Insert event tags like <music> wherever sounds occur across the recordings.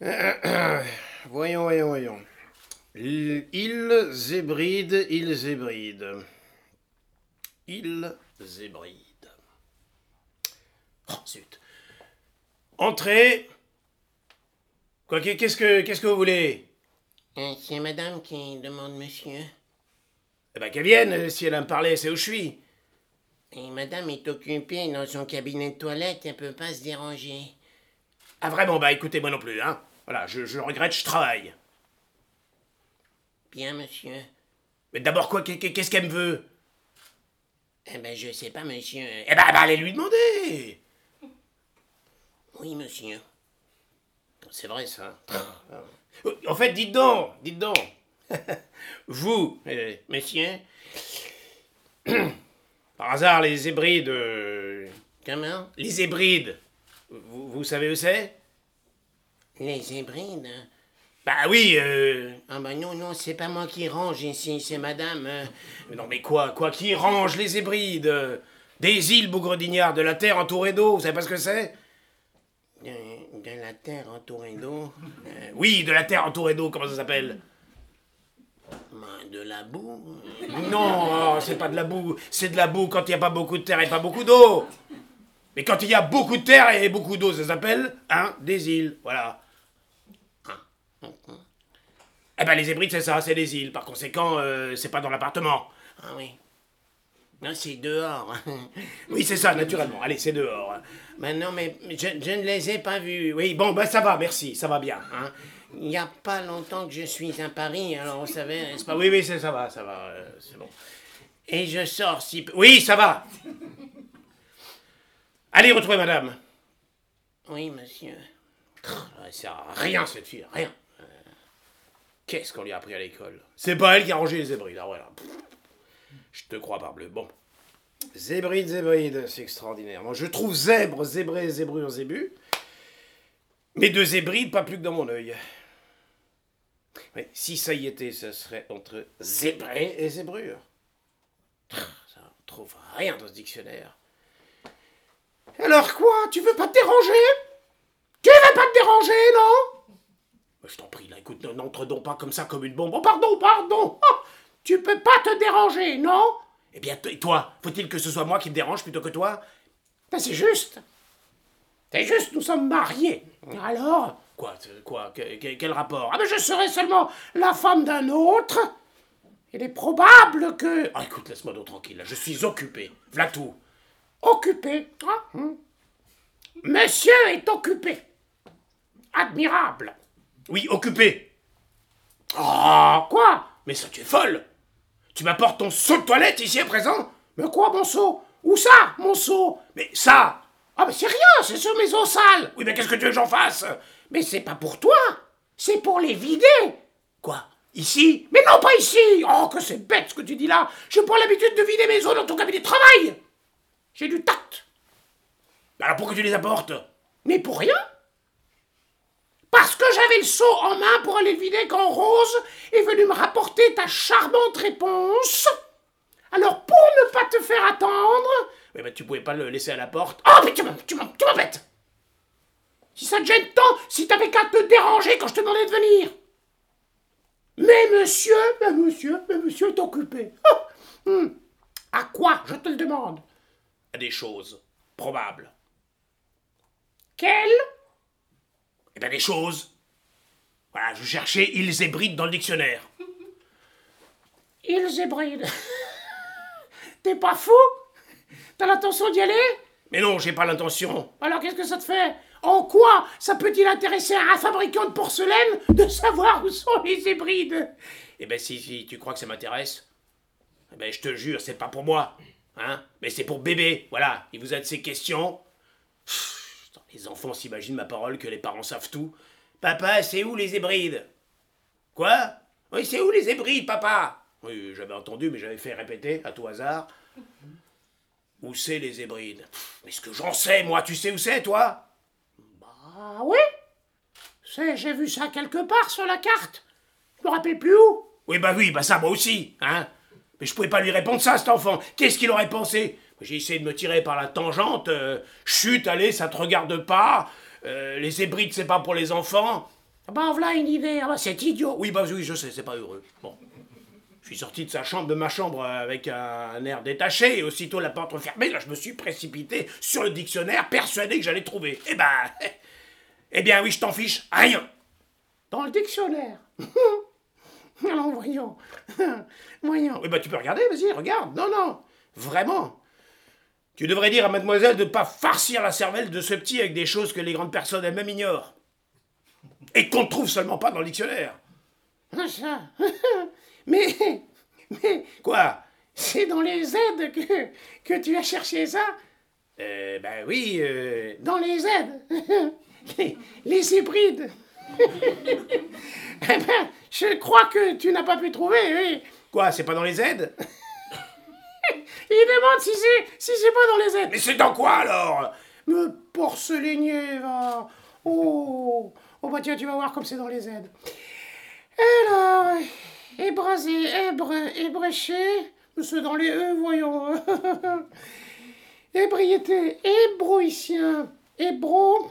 <coughs> voyons, voyons, voyons. Île Zébride, île Zébride. Île Zébride. Oh, zut. Entrez. Quoi, qu'est-ce que, qu'est-ce que vous voulez? Euh, C'est madame qui demande monsieur. Eh ben, qu'elle vienne, si elle a me parler, c'est où je suis. Et madame est occupée dans son cabinet de toilette, elle peut pas se déranger. Ah, vraiment, bah écoutez, moi non plus, hein. Voilà, je, je regrette, je travaille. Bien, monsieur. Mais d'abord, quoi, qu'est- qu'est-ce qu'elle me veut? Eh ben, je sais pas, monsieur. Eh ben, allez lui demander Oui, monsieur. C'est vrai, ça. En fait, dites donc, dites donc. <laughs> Vous, euh, Monsieur <clears throat> par hasard, les hébrides... euh, Comment? les hébrides, vous, vous savez où c'est? Les hybrides Bah oui, euh... Ah ben non, non, c'est pas moi qui range ici, c'est madame. euh, Non mais quoi, quoi, qui range les hébrides? Euh, Des îles bougredinières, de la terre entourée d'eau, vous savez pas ce que c'est? De, de la terre entourée d'eau. Euh, Oui, de la terre entourée d'eau, comment ça s'appelle? Ben, De la boue. Non, oh, c'est pas de la boue. C'est de la boue quand il n'y a pas beaucoup de terre et pas beaucoup d'eau. Mais quand il y a beaucoup de terre et beaucoup d'eau, ça s'appelle, hein, des îles. Voilà. Eh ben, les hébrides, c'est ça, c'est des îles. Par conséquent, euh, c'est pas dans l'appartement. Ah oui. Non, c'est dehors. <laughs> Oui, c'est ça, naturellement. Allez, c'est dehors. ben non, mais je, je ne les ai pas vus. Oui, bon, ben ça va, merci, ça va bien. Hein. Il n'y a pas longtemps que je suis à Paris, alors vous savez, c'est pas... Oui, oui, c'est- ça va, ça va, euh, c'est bon. Et je sors si. Oui, ça va. Allez, retrouvez madame. Oui, monsieur. À rien, cette fille, rien. Qu'est-ce qu'on lui a appris à l'école? C'est pas elle qui a rangé les hébrides, ah voilà. Pff, Je te crois, parbleu. Bon. Zébride, zébride, c'est extraordinaire. Moi, je trouve zèbre, zébré, zébrure, zébu. Mais de zébride, pas plus que dans mon œil. Oui, si ça y était, ce serait entre zébré et zébrure. Ça, on trouve rien dans ce dictionnaire. Alors quoi? Tu veux pas te déranger? Tu veux pas te déranger, non? Mais Je t'en prie, là, écoute, n'entre donc pas comme ça comme une bombe. Oh, pardon, pardon Oh, Tu peux pas te déranger, non? Eh bien, et toi Faut-il que ce soit moi qui me dérange plutôt que toi? Ben, c'est juste C'est juste, nous sommes mariés Alors? Quoi Quoi Que- que- Quel rapport? Ah ben, je serai seulement la femme d'un autre Il est probable que... Ah, écoute, laisse-moi donc tranquille, là, je suis occupé. V'là tout. Occupé Ah, hum. Monsieur est occupé. Admirable. Oui, occupé. Ah, quoi? Mais ça, tu es folle. Tu m'apportes ton seau de toilette ici à présent? Mais quoi, mon seau? Où ça, mon seau? Mais ça? Ah, mais c'est rien, c'est sur mes eaux sales. Oui, mais qu'est-ce que tu veux que j'en fasse? Mais c'est pas pour toi. C'est pour les vider. Quoi Ici? Mais non, pas ici. Oh, que c'est bête ce que tu dis là. J'ai pas l'habitude de vider mes eaux dans ton cabinet de travail. J'ai du tact. Alors pourquoi tu les apportes? Mais pour rien Parce que j'avais le seau en main pour aller le vider quand Rose est venue me rapporter ta charmante réponse. Alors pour ne pas te faire attendre... Mais bah tu pouvais pas le laisser à la porte. Oh mais tu m'em- tu m'em- tu m'embêtes Si ça te gêne tant, si t'avais qu'à te déranger quand je te demandais de venir Mais monsieur, mais monsieur, mais monsieur est occupé. Ah, hum. À quoi, je te le demande? À des choses probables. Quelles? Eh bien, des choses. Voilà, je cherchais îles hébrides dans le dictionnaire. <laughs> Îles hébrides <laughs> T'es pas fou? T'as l'intention d'y aller? Mais non, j'ai pas l'intention. Alors qu'est-ce que ça te fait? En quoi ça peut-il intéresser un fabricant de porcelaine de savoir où sont les hébrides? Eh ben si, si, tu crois que ça m'intéresse? Eh ben je te jure, c'est pas pour moi. Hein? Mais c'est pour bébé, voilà. Il vous a de ces questions? Les enfants s'imaginent ma parole que les parents savent tout. Papa, c'est où les hébrides? Quoi? Oui, c'est où les hébrides, papa? Oui, j'avais entendu, mais j'avais fait répéter à tout hasard. Où c'est les hébrides? Mais ce que j'en sais, moi, tu sais où c'est, toi? Bah oui. C'est, j'ai vu ça quelque part sur la carte. Je me rappelle plus où? Oui, bah oui, bah ça, moi aussi, hein. Mais je pouvais pas lui répondre ça, cet enfant. Qu'est-ce qu'il aurait pensé? J'ai essayé de me tirer par la tangente. euh, chut, allez, ça te regarde pas. euh, les hébrides, c'est pas pour les enfants. Ah bah voilà une idée, ah bah c'est idiot. Oui, bah oui, je sais, c'est pas heureux. Bon. Je suis sorti de sa chambre, de ma chambre, avec un air détaché, et aussitôt la porte refermée, là, je me suis précipité sur le dictionnaire, persuadé que j'allais trouver. Eh ben. <laughs> Eh bien, oui, je t'en fiche, rien. Dans le dictionnaire. <laughs> Alors, voyons. <laughs> voyons. Oui, bah, tu peux regarder, vas-y, regarde. Non, non. Vraiment. Tu devrais dire à mademoiselle de ne pas farcir la cervelle de ce petit avec des choses que les grandes personnes elles-mêmes ignorent. Et qu'on ne trouve seulement pas dans le dictionnaire. Ah, ça. <laughs> mais. Mais. Quoi? C'est dans les aides que, que tu as cherché ça? Euh, ben oui. Euh... Dans les aides <laughs> les, les hybrides. <laughs> eh ben, je crois que tu n'as pas pu trouver, oui. Quoi, c'est pas dans les aides? Il demande si c'est si c'est pas dans les aides. Mais c'est dans quoi alors? Me porcelainier, va. Oh, oh bah tiens, tu vas voir comme c'est dans les aides. Alors, ébrasé, ébre, ébréché, c'est dans les E, voyons. <laughs> Ébriété, ébrouicien, ébro,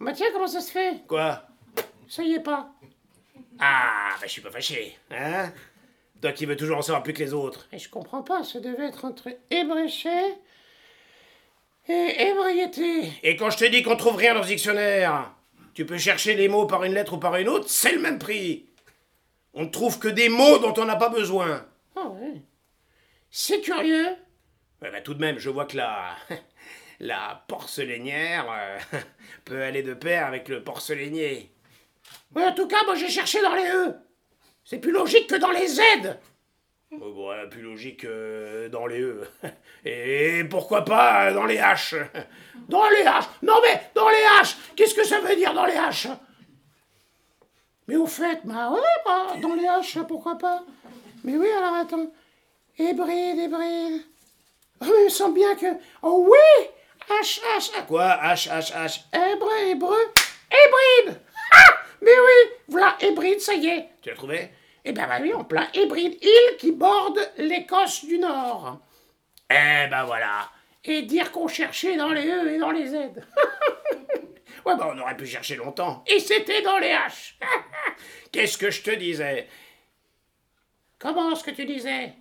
bah tiens, comment ça se fait? Quoi? Ça y est pas. Ah, bah je suis pas fâché, hein? Toi qui veux toujours en savoir plus que les autres. Et je comprends pas, ça devait être entre ébréché et ébriété. Et quand je te dis qu'on trouve rien dans ce dictionnaire, tu peux chercher les mots par une lettre ou par une autre, c'est le même prix. On ne trouve que des mots dont on n'a pas besoin. Ah ouais. C'est curieux. Ouais, bah tout de même, je vois que là <laughs> la porcelainière euh, <laughs> peut aller de pair avec le porcelainier. Oui, en tout cas, moi j'ai cherché dans les E. C'est plus logique que dans les Z. Oh, bon, plus logique que dans les E. <laughs> Et pourquoi pas dans les H <laughs> Dans les H Non mais dans les H Qu'est-ce que ça veut dire dans les H? Mais au fait, bah ouais, bah, dans les H, pourquoi pas? Mais oui, alors attends. Hébride, hybride. Oh, mais il me semble bien que. Oh oui H, H, H. Quoi? H, H, H Hébreu, hébreu, hybride Ah Mais oui, voilà, hybride, ça y est. Tu l'as trouvé? Eh ben, bah oui, en plein hybride, île qui borde l'Écosse du Nord. Eh ben voilà. Et dire qu'on cherchait dans les E et dans les Z. <laughs> ouais, bah on aurait pu chercher longtemps. Et c'était dans les H. <laughs> Qu'est-ce que je te disais? Comment ce que tu disais?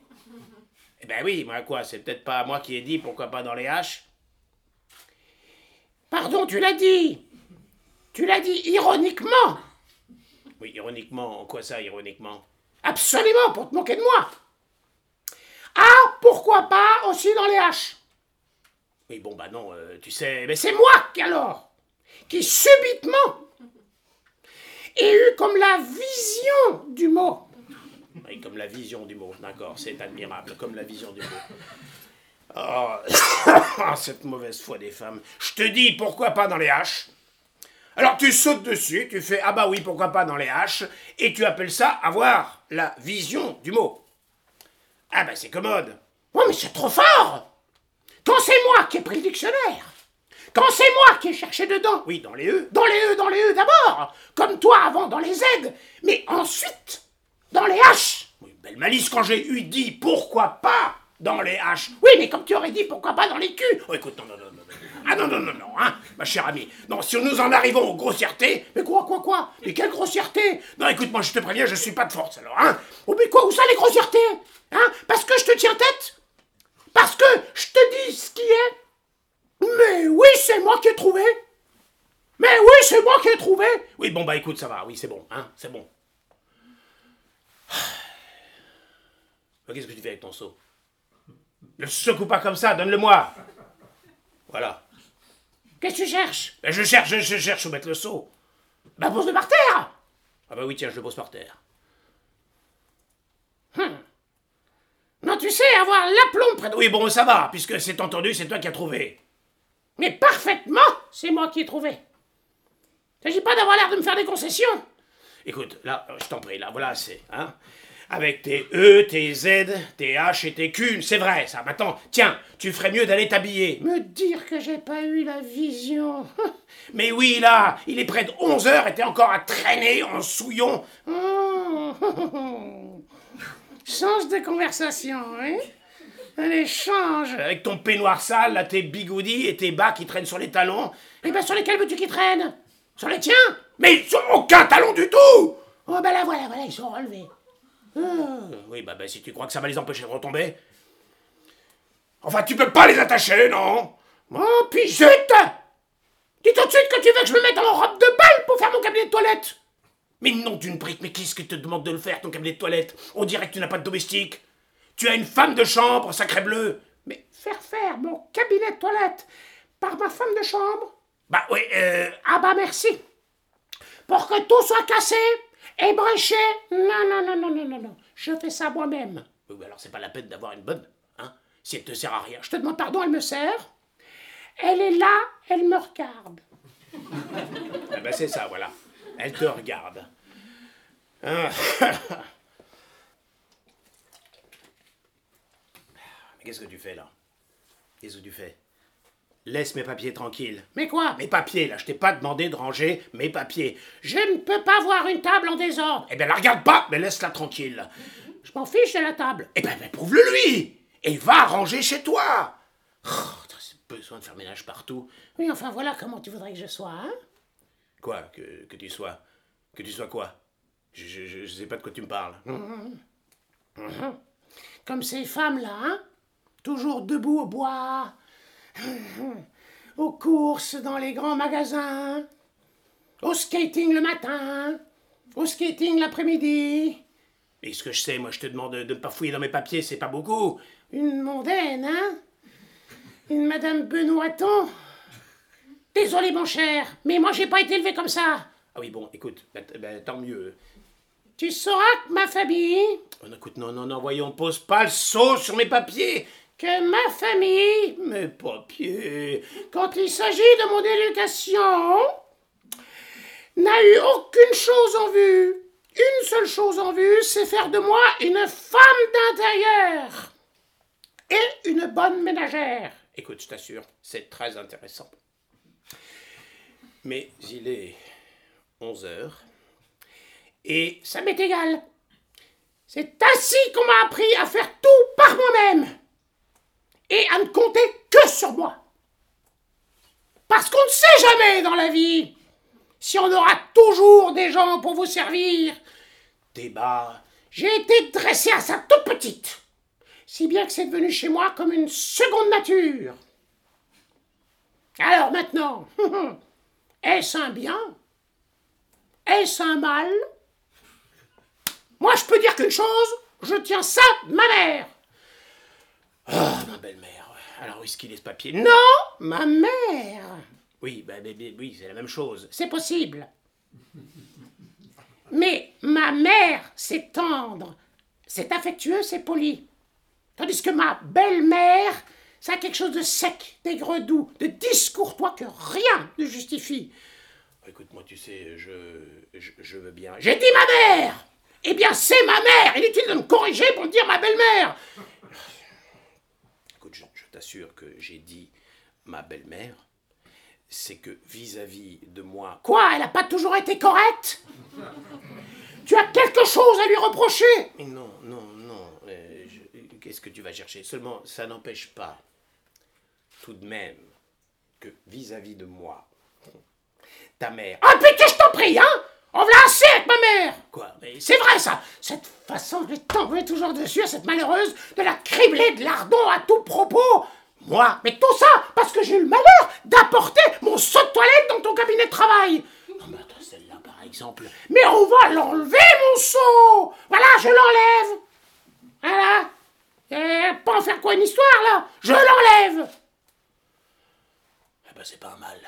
Eh ben oui, moi quoi, c'est peut-être pas moi qui ai dit pourquoi pas dans les H. Pardon, tu l'as dit Tu l'as dit ironiquement Oui, ironiquement, en quoi ça, ironiquement Absolument, pour te moquer de moi Ah, pourquoi pas aussi dans les haches? Oui, bon, bah non, euh, tu sais, mais c'est moi qui alors Qui subitement ai eu comme la vision du mot. Oui, comme la vision du mot, d'accord, c'est admirable, comme la vision du mot. <coughs> Oh, <coughs> cette mauvaise foi des femmes. Je te dis, pourquoi pas dans les haches? Alors tu sautes dessus, tu fais ah bah oui, pourquoi pas dans les haches, et tu appelles ça avoir la vision du mot. Ah bah c'est commode. Oh mais c'est trop fort Quand c'est moi qui ai pris le dictionnaire quand c'est moi qui ai cherché dedans Oui, dans les E. Dans les E, dans les E d'abord Comme toi avant dans les Z Mais ensuite, dans les H Oui, belle malice quand j'ai eu dit pourquoi pas dans les H. Oui, mais comme tu aurais dit, pourquoi pas dans les Q Oh, écoute, non, non, non, non. Ah non, non, non, non, hein, ma chère amie. Non, si nous en arrivons aux grossièretés. Mais quoi, quoi, quoi? Mais quelle grossièreté Non, écoute, moi, je te préviens, je suis pas de force, alors, hein Oh, mais quoi, où ça, les grossièretés? Hein? Parce que je te tiens tête? Parce que je te dis ce qui est? Mais oui, c'est moi qui ai trouvé Mais oui, c'est moi qui ai trouvé Oui, bon, bah, écoute, ça va, oui, c'est bon, hein, c'est bon. Qu'est-ce que tu fais avec ton seau? Ne secoue pas comme ça, donne-le-moi. Voilà. Qu'est-ce que tu cherches? Ben, Je cherche, je, cherche où mettre le seau. Bah pose-le par terre Ah bah oui, tiens, je le pose par terre. Hum. Non, tu sais, avoir l'aplomb près de... Oui, bon, ça va, puisque c'est entendu, c'est toi qui as trouvé. Mais parfaitement, c'est moi qui ai trouvé. S'agit pas d'avoir l'air de me faire des concessions. Écoute, là, je t'en prie, là, voilà, c'est... Hein avec tes E, tes Z, tes H et tes Q, c'est vrai, ça. Maintenant, tiens, tu ferais mieux d'aller t'habiller. Me dire que j'ai pas eu la vision. <laughs> Mais oui, là, il est près de 11 heures et t'es encore à traîner en souillon. <laughs> Change de conversation, hein Allez, change Avec ton peignoir sale, là, tes bigoudis et tes bas qui traînent sur les talons. Eh ben, sur lesquels veux-tu qu'ils traînent? Sur les tiens? Mais ils ont aucun talon du tout Oh, ben là, voilà, voilà, ils sont relevés. Ah, Oui, bah, bah, si tu crois que ça va les empêcher de retomber. Enfin, tu peux pas les attacher, non? Oh, puis zut Dis tout de suite que tu veux que je me mette en robe de balle pour faire mon cabinet de toilette! Mais non d'une brique, mais qu'est-ce qui te demande de le faire, ton cabinet de toilette? On dirait que tu n'as pas de domestique. Tu as une femme de chambre, sacré bleu. Mais faire faire mon cabinet de toilette par ma femme de chambre? Bah oui, euh... Ah bah merci. Pour que tout soit cassé, ébréché, non, non, non, non, non, non, non, je fais ça moi-même. Oui, alors c'est pas la peine d'avoir une bonne, hein Si elle te sert à rien. Je te demande pardon, elle me sert. Elle est là, elle me regarde. <laughs> Ah bah c'est ça, voilà. Elle te regarde. Ah. <laughs> Mais qu'est-ce que tu fais là? Qu'est-ce que tu fais? Laisse mes papiers tranquilles. Mais quoi? Mes papiers, là, je t'ai pas demandé de ranger mes papiers. Je ne peux pas voir une table en désordre. Eh bien, la regarde pas, mais laisse-la tranquille. Je m'en fiche de la table. Eh ben, ben, prouve-le lui Et va ranger chez toi Oh, t'as besoin de faire ménage partout. Oui, enfin voilà comment tu voudrais que je sois, hein? Quoi? Que, que tu sois? Que tu sois quoi? Je, je, je- je sais pas de quoi tu me parles. Comme ces femmes-là, hein? Toujours debout au bois, aux courses dans les grands magasins, au skating le matin, au skating l'après-midi. Et ce que je sais, moi, je te demande de ne pas fouiller dans mes papiers, c'est pas beaucoup. Une mondaine, hein? Une Madame Benoîton. Désolé, mon cher, mais moi, j'ai pas été élevé comme ça. Ah oui, bon, écoute, bah, bah, tant mieux. Tu sauras que ma famille, Oh, non, écoute, non, non, non, voyons, pose pas le seau sur mes papiers. Que ma famille, Mes papiers. quand il s'agit de mon éducation, n'a eu aucune chose en vue. Une seule chose en vue, c'est faire de moi une femme d'intérieur et une bonne ménagère. Écoute, je t'assure, c'est très intéressant. Mais il est 11 heures. Et Ça m'est égal. C'est ainsi qu'on m'a appris à faire tout par moi-même et à ne compter que sur moi. Parce qu'on ne sait jamais dans la vie si on aura toujours des gens pour vous servir. débat. J'ai été dressé à ça toute petite, si bien que c'est devenu chez moi comme une seconde nature. Alors maintenant, <laughs> est-ce un bien? Est-ce un mal? Moi, je peux dire qu'une chose, je tiens ça de ma mère. Belle-mère. Alors, où est-ce qu'il est ce papier? Non, ma mère. Oui, bah, bah, bah, oui, c'est la même chose. C'est possible. <laughs> Mais ma mère, c'est tendre, c'est affectueux, c'est poli. Tandis que ma belle-mère, ça a quelque chose de sec, d'aigre-doux, de discourtois que rien ne justifie. Écoute, moi, tu sais, je, je, je veux bien. J'ai dit ma mère Eh bien, c'est ma mère Inutile de me corriger pour me dire ma belle-mère? T'assure que j'ai dit ma belle-mère. C'est que vis-à-vis de moi. Quoi Elle n'a pas toujours été correcte? Tu as quelque chose à lui reprocher? Mais non, non, non. euh, Qu'est-ce que tu vas chercher? Seulement, ça n'empêche pas, tout de même, que vis-à-vis de moi, ta mère. Ah, putain, je t'en prie, hein On va assez avec ma mère. Quoi Mais C'est vrai ça. Cette façon de tomber toujours dessus à cette malheureuse, de la cribler de lardon à tout propos. Moi Mais tout ça parce que j'ai eu le malheur d'apporter mon seau de toilette dans ton cabinet de travail. Non, mais attends, celle-là, par exemple. Mais on va l'enlever mon seau? Voilà, je l'enlève. Voilà. Et pas en faire quoi une histoire là. Je l'enlève. Eh ben, c'est pas mal.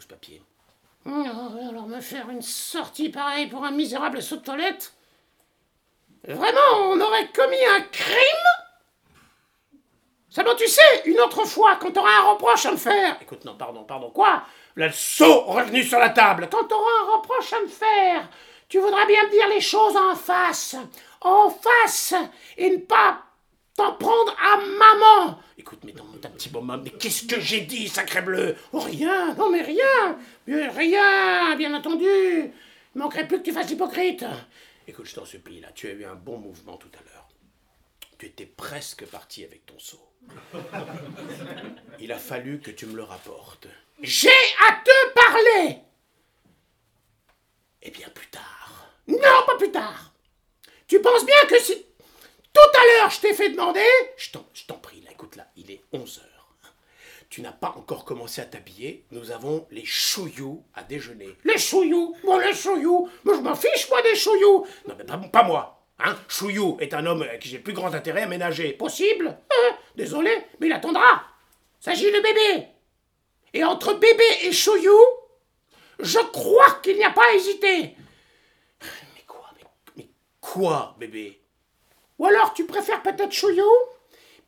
12 papiers. Non, alors me faire une sortie pareille pour un misérable saut de toilette? Vraiment, on aurait commis un crime? Seulement tu sais, une autre fois, quand t'auras un reproche à me faire... Écoute, non, pardon, pardon, quoi? Le saut revenu sur la table. Quand t'auras un reproche à me faire, tu voudras bien me dire les choses en face. En face Et ne pas prendre à maman Écoute, mais ton, ta petit bonhomme, mais qu'est-ce que j'ai dit, sacré bleu? Oh, rien, non mais rien, rien, bien entendu. Il manquerait plus que tu fasses l'hypocrite. Écoute, je t'en supplie, là, tu as eu un bon mouvement tout à l'heure. Tu étais presque parti avec ton seau. Il a fallu que tu me le rapportes. J'ai à te parler Eh bien, plus tard. Non, pas plus tard Tu penses bien que si à l'heure je t'ai fait demander, Je t'en, prie, là, écoute là, il est 11 heures. Tu n'as pas encore commencé à t'habiller. Nous avons les chouillous à déjeuner. les chouillous, bon les chouillous, moi je m'en fiche moi des chouillous Non, mais pas, pas moi. Hein Chouillou est un homme à qui j'ai le plus grand intérêt à ménager. Possible? Euh, Désolé, mais il attendra. S'agit de bébé. Et entre bébé et chouillou, je crois qu'il n'y a pas à hésiter. Mais quoi mais, mais quoi, bébé? Ou alors tu préfères peut-être chouillou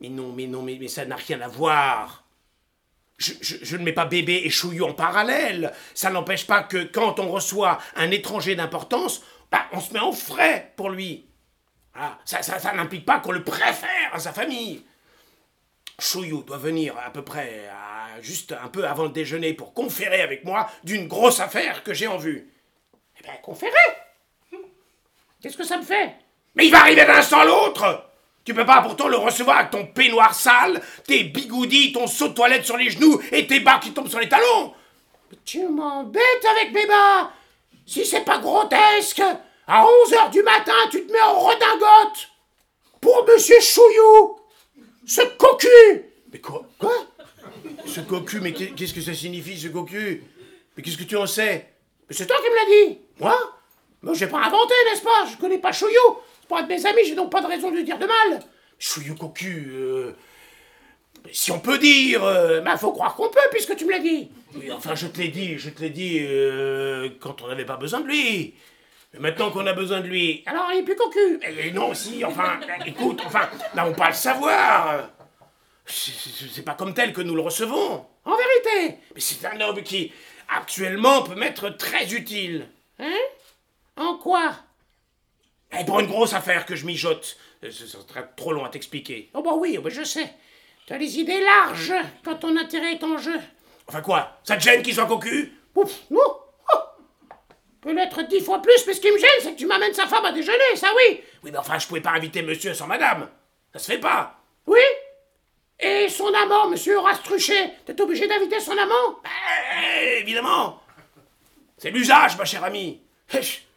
Mais non, mais non, mais, ça n'a rien à voir. Je, ne mets pas bébé et chouillou en parallèle. Ça n'empêche pas que quand on reçoit un étranger d'importance, bah, on se met en frais pour lui. Voilà. Ça, n'implique pas qu'on le préfère à sa famille. Chouillou doit venir à peu près juste un peu avant le déjeuner pour conférer avec moi d'une grosse affaire que j'ai en vue. Eh bien, conférer? Qu'est-ce que ça me fait? Mais il va arriver d'un instant à l'autre. Tu peux pas pourtant le recevoir avec ton peignoir sale, tes bigoudis, ton saut de toilette sur les genoux et tes bas qui tombent sur les talons. Tu m'embêtes avec mes bas. Si c'est pas grotesque, à 11h du matin, tu te mets en redingote Pour Monsieur Chouillou Ce cocu. Mais quoi? Quoi? Ce cocu, mais qu'est- qu'est-ce que ça signifie ce cocu? Mais qu'est-ce que tu en sais? Mais c'est toi qui me l'as dit. Moi? Moi, j'ai pas inventé, n'est-ce pas? Je connais pas Chouillou Pour être mes amis, j'ai donc pas de raison de lui dire de mal Chouillou cocu, euh, Si on peut dire... euh, Bah, faut croire qu'on peut, puisque tu me l'as dit oui, enfin, je te l'ai dit, je te l'ai dit euh, quand on n'avait pas besoin de lui. Mais maintenant qu'on a besoin de lui... Alors, il est plus cocu Et non, si, enfin, <laughs> écoute, enfin, n'avons pas à le savoir. C'est pas comme tel que nous le recevons. En vérité Mais c'est un homme qui, actuellement, peut m'être très utile. Hein? En quoi? Et pour une grosse affaire que je mijote. Euh, Ce serait trop long à t'expliquer. Oh bah oui, oh bah je sais. T'as les idées larges quand ton intérêt est en jeu. Enfin quoi Ça te gêne qu'il soit cocu? Ouf, non oh. Peut-être dix fois plus, mais ce qui me gêne, c'est que tu m'amènes sa femme à déjeuner, ça oui Oui, mais enfin, je pouvais pas inviter monsieur sans madame. Ça se fait pas. Oui Et son amant, monsieur Horace Truchet, t'es obligé d'inviter son amant? Eh, évidemment C'est l'usage, ma chère amie.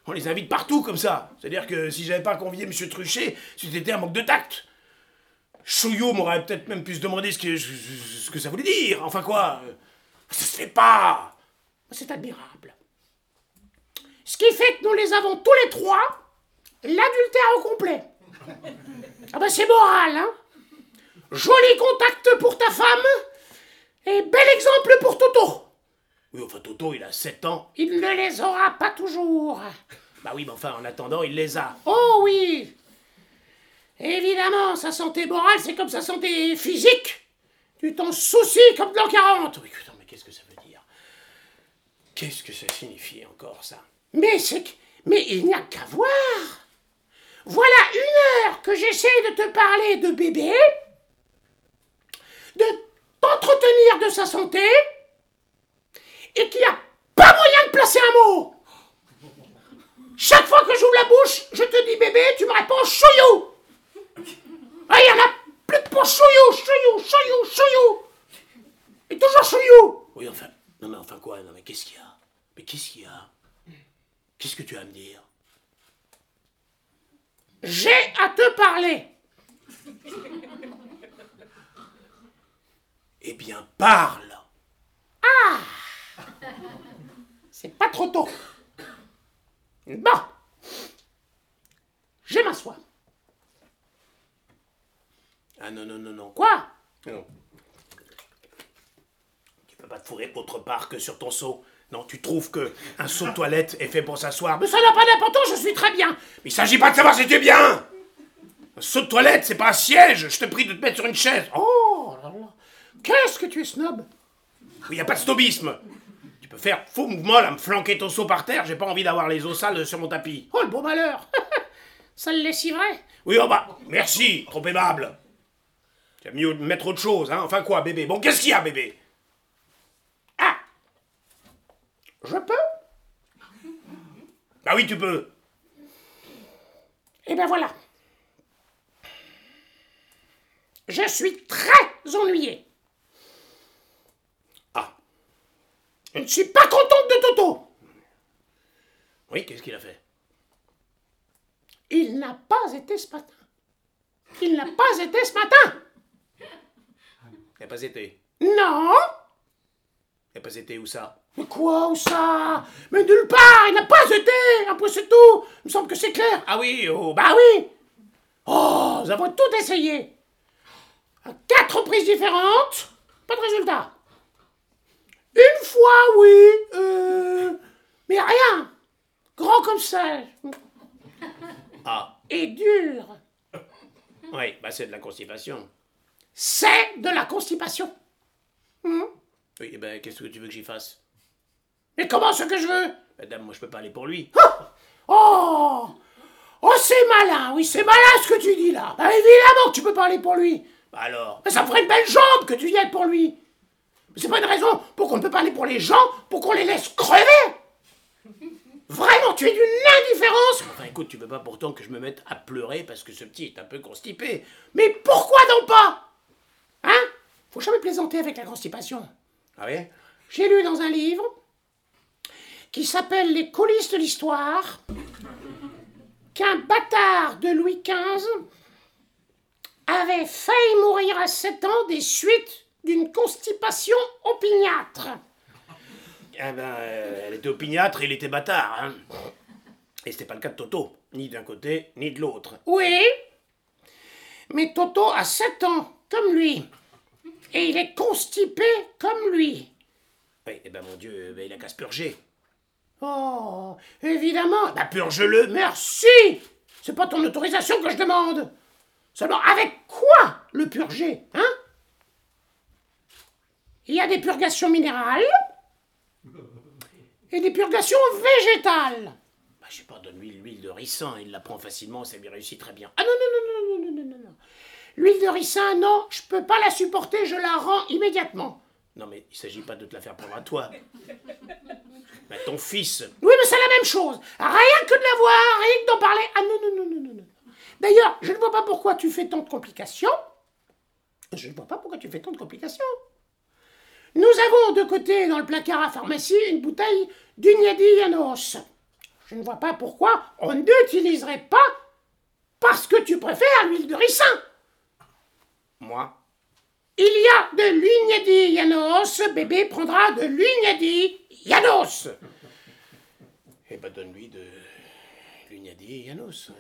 On les invite partout comme ça. C'est-à-dire que si j'avais pas convié monsieur Truchet, c'était un manque de tact. Chouillot m'aurait peut-être même pu se demander ce que, ça voulait dire. Enfin quoi euh, Ça se fait pas C'est admirable. Ce qui fait que nous les avons tous les trois, l'adultère au complet. Ah bah c'est moral, hein Joli contact pour ta femme, et bel exemple pour Toto. Oui, enfin, Toto, il a 7 ans. Il ne les aura pas toujours. Bah oui, mais enfin, en attendant, il les a. Oh oui Évidemment, sa santé morale, c'est comme sa santé physique. Tu t'en soucies comme dans 40. Oui, putain, mais qu'est-ce que ça veut dire? Qu'est-ce que ça signifie encore, ça? Mais c'est que... Mais il n'y a qu'à voir. Voilà une heure que j'essaie de te parler de bébé, de t'entretenir de sa santé, et qu'il n'y a pas moyen de placer un mot. Chaque fois que j'ouvre la bouche, je te dis bébé, tu me réponds chouillou. Ah, il y en a plus que pour chouillou, chouillou, chouillou, chouillou. Et toujours chouillou. Oui, enfin, non, mais enfin quoi Non, mais qu'est-ce qu'il y a? Mais qu'est-ce qu'il y a? Qu'est-ce que tu as à me dire? J'ai à te parler. Eh bien, parle <laughs> C'est pas trop tôt. Bon. Je m'assois. Ah non, non, non, non. Quoi? Non. Tu peux pas te fourrer autre part que sur ton seau. Non, tu trouves que un seau de toilette est fait pour s'asseoir. Mais ça n'a pas d'importance, je suis très bien. Mais il s'agit pas de savoir si tu es bien Un seau de toilette, c'est pas un siège. Je te prie de te mettre sur une chaise. Oh Oh là là. Qu'est-ce que tu es snob? Il n'y a pas de snobisme. Peux faire faux mouvement là, me flanquer ton seau par terre. J'ai pas envie d'avoir les os sales sur mon tapis. Oh le beau malheur <laughs> Ça le lessiverait Oui, oh bah, merci, trop aimable. Tu as mieux de mettre autre chose, hein. Enfin quoi, bébé? Bon, qu'est-ce qu'il y a, bébé? Ah Je peux? Bah oui, tu peux. Eh ben voilà. je suis très ennuyé. Je ne suis pas contente de Toto. oui, qu'est-ce qu'il a fait? Il n'a pas été ce matin. Il n'a pas été ce matin. Il n'a pas été. Non Il n'a pas été où ça? Mais quoi ou ça? Mais nulle part, il n'a pas été Après c'est tout Il me semble que c'est clair. Ah oui, oh, bah, Bah oui Oh, nous avons tout essayé. À quatre reprises différentes, pas de résultat. Une fois, oui, euh, mais rien. Grand comme ça. ah, Et dur. oui, bah c'est de la constipation. C'est de la constipation. Hmm Oui, et ben qu'est-ce que tu veux que j'y fasse? Mais comment ce que je veux? Madame, moi je peux pas aller pour lui. Oh Oh, c'est malin, oui, c'est malin ce que tu dis là. Bah évidemment que tu peux parler pour lui. Bah alors? Mais ça ferait une belle jambe que tu viennes pour lui. C'est pas une raison pour qu'on ne peut pas aller pour les gens, pour qu'on les laisse crever. Vraiment, tu es d'une indifférence. Enfin écoute, tu veux pas pourtant que je me mette à pleurer parce que ce petit est un peu constipé. Mais pourquoi donc pas? Hein? Faut jamais plaisanter avec la constipation. Ah oui J'ai lu dans un livre qui s'appelle Les coulisses de l'histoire qu'un bâtard de Louis XV avait failli mourir à 7 ans des suites d'une constipation opiniâtre. Ah ben, euh, elle était opiniâtre et il était bâtard, hein. Et c'était pas le cas de Toto, ni d'un côté, ni de l'autre. Oui, mais Toto a 7 ans, comme lui. Et il est constipé comme lui. Oui, et ben mon Dieu, ben, il a qu'à se purger. Oh, évidemment. Bah purge-le Merci C'est pas ton autorisation que je demande. Seulement, avec quoi le purger, hein? il y a des purgations minérales et des purgations végétales. Bah, je sais pas, donne-lui l'huile de ricin, il la prend facilement, ça lui réussit très bien. Ah non, non, non, non, non, non, non, non. L'huile de ricin, non, je peux pas la supporter, je la rends immédiatement. Non, mais il s'agit pas de te la faire prendre à toi. Mais ton fils. Oui, mais c'est la même chose. Rien que de la voir, rien que d'en parler. Ah non, non, non, non, non. non. D'ailleurs, je ne vois pas pourquoi tu fais tant de complications. Je ne vois pas pourquoi tu fais tant de complications. Nous avons de côté dans le placard à pharmacie une bouteille d'Ugnadi Janos. Je ne vois pas pourquoi on n'utiliserait pas parce que tu préfères l'huile de ricin. Moi Il y a de l'Ugnadi Janos, bébé prendra de l'Ugnadi Janos. Eh ben donne-lui de l'Ugnadi et Janos. Euh,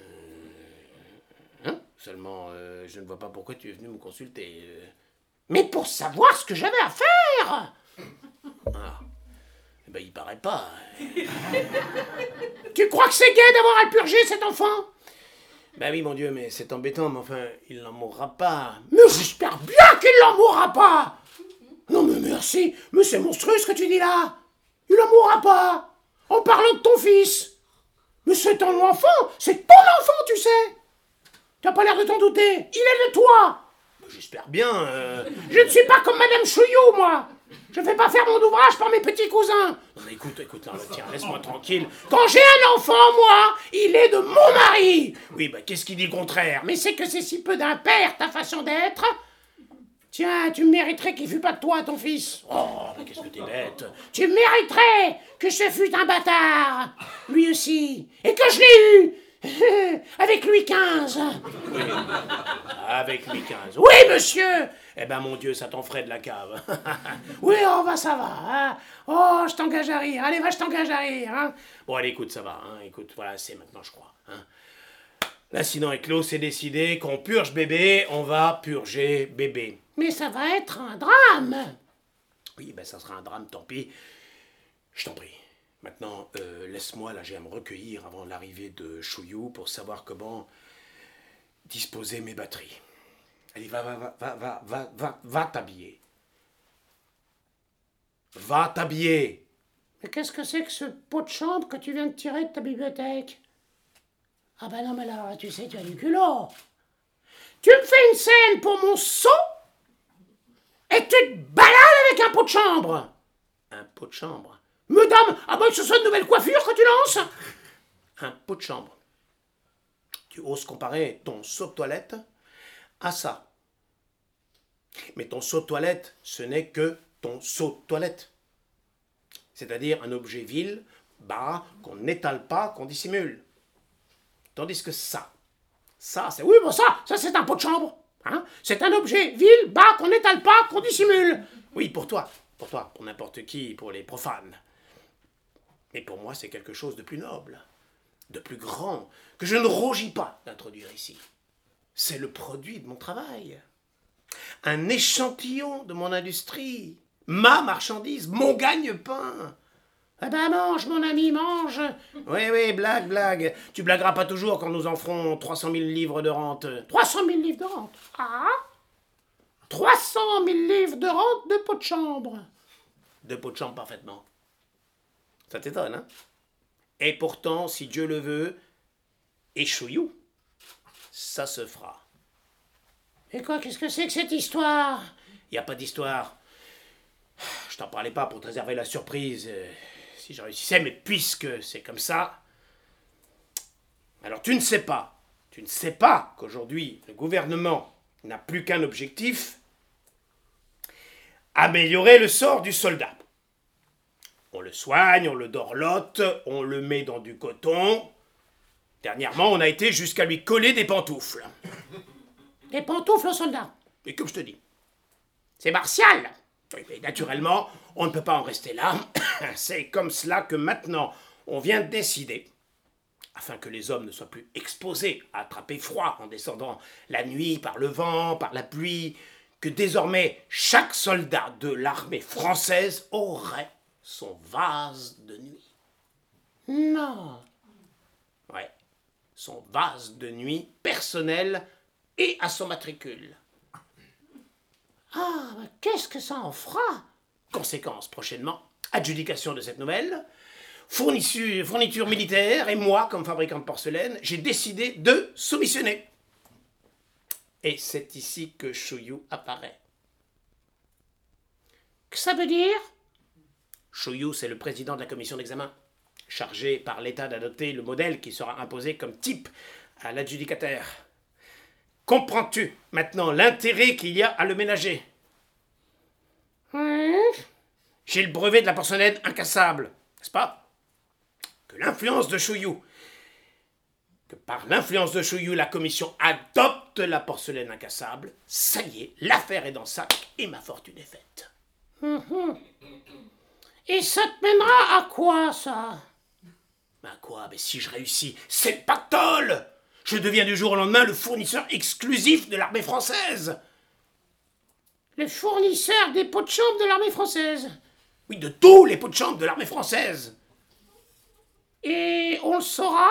Hein? Seulement, euh, je ne vois pas pourquoi tu es venu me consulter. euh. Mais pour savoir ce que j'avais à faire. Ah. Eh ben il paraît pas. <laughs> Tu crois que c'est gai d'avoir à le purger, cet enfant? Bah oui mon Dieu, mais c'est embêtant, mais enfin, il n'en mourra pas. Mais j'espère bien qu'il n'en mourra pas Non mais merci, mais c'est monstrueux ce que tu dis là Il n'en mourra pas En parlant de ton fils Mais c'est ton enfant C'est ton enfant, tu sais Tu n'as pas l'air de t'en douter Il est de toi J'espère bien. euh. Je ne suis pas comme Madame Chouillou, moi Je ne fais pas faire mon ouvrage par mes petits cousins Non, écoute, écoute, non, tiens, laisse-moi tranquille. Quand j'ai un enfant, moi, il est de mon mari Oui, bah qu'est-ce qui dit le contraire? Mais c'est que c'est si peu d'impair, ta façon d'être. Tiens, tu mériterais qu'il fût pas de toi, ton fils. Oh, mais qu'est-ce que t'es bête Tu mériterais que ce fût un bâtard, lui aussi, et que je l'ai eu <laughs> avec Louis XV. Avec Louis XV. Oui, monsieur. Eh ben mon Dieu, ça t'en ferait de la cave. <laughs> Oui, oh, bah ça va. hein. Oh, je t'engage à rire. Allez, va, je t'engage à rire. hein. bon, allez, écoute, ça va. Hein, écoute, voilà, c'est maintenant, je crois. Hein. L'incident est clos, c'est décidé. Qu'on purge bébé, on va purger bébé. Mais ça va être un drame. Oui, ben ça sera un drame, tant pis. Je t'en prie. Maintenant, euh, laisse-moi, là, j'ai à me recueillir avant l'arrivée de Chouillou pour savoir comment disposer mes batteries. Allez, va, va, va, va, va, va, va, va t'habiller. Va t'habiller. Mais qu'est-ce que c'est que ce pot de chambre que tu viens de tirer de ta bibliothèque? Ah bah non, mais là, tu sais, tu as du culot. Tu me fais une scène pour mon seau et tu te balades avec un pot de chambre Un pot de chambre? Madame, à moins que ce soit une nouvelle coiffure que tu lances Un pot de chambre. Tu oses comparer ton seau de toilette à ça. Mais ton seau de toilette, ce n'est que ton seau de toilette. C'est-à-dire un objet vil, bas, qu'on n'étale pas, qu'on dissimule. Tandis que ça, ça, c'est... Oui, bon, ça, ça c'est un pot de chambre. Hein c'est un objet vil, bas, qu'on n'étale pas, qu'on dissimule. Oui, pour toi, pour toi, pour n'importe qui, pour les profanes. Mais pour moi, c'est quelque chose de plus noble, de plus grand, que je ne rougis pas d'introduire ici. C'est le produit de mon travail. Un échantillon de mon industrie, ma marchandise, mon gagne-pain. Eh ben mange, mon ami, mange Oui, oui, blague, blague. Tu blagueras pas toujours quand nous en ferons 300 000 livres de rente. 300 000 livres de rente? Ah? 300 000 livres de rente de pot de chambre De pot de chambre, parfaitement. Ça t'étonne, hein? Et pourtant, si Dieu le veut, échouillou, ça se fera. Et quoi, qu'est-ce que c'est que cette histoire? Il n'y a pas d'histoire. Je t'en parlais pas pour te réserver la surprise. euh, si je réussissais, mais puisque c'est comme ça. Alors tu ne sais pas, tu ne sais pas qu'aujourd'hui le gouvernement n'a plus qu'un objectif améliorer le sort du soldat. On le soigne, on le dorlote, on le met dans du coton. Dernièrement, on a été jusqu'à lui coller des pantoufles. Des pantoufles aux soldats. Et comme je te dis, C'est martial Oui, mais naturellement, on ne peut pas en rester là. <coughs> C'est comme cela que maintenant, on vient de décider, afin que les hommes ne soient plus exposés à attraper froid en descendant la nuit par le vent, par la pluie, que désormais chaque soldat de l'armée française aurait son vase de nuit. Non. Ouais, son vase de nuit personnel et à son matricule. Ah, qu'est-ce que ça en fera? Conséquence prochainement, adjudication de cette nouvelle, fourniture, fourniture militaire, et moi, comme fabricant de porcelaine, j'ai décidé de soumissionner. Et c'est ici que Chouillou apparaît. Que ça veut dire? Chouillou, c'est le président de la commission d'examen, chargé par l'État d'adopter le modèle qui sera imposé comme type à l'adjudicataire. Comprends-tu maintenant l'intérêt qu'il y a à le ménager? Hein? J'ai le brevet de la porcelaine incassable, n'est-ce pas? Que l'influence de Chouillou, que par l'influence de Chouillou, la commission adopte la porcelaine incassable, ça y est, l'affaire est dans le sac et ma fortune est faite. Et ça te mènera à quoi, ça? Ben quoi Ben si je réussis, c'est le pactole Je deviens du jour au lendemain le fournisseur exclusif de l'armée française Le fournisseur des pots de chambre de l'armée française. Oui, de tous les pots de chambre de l'armée française Et on le saura?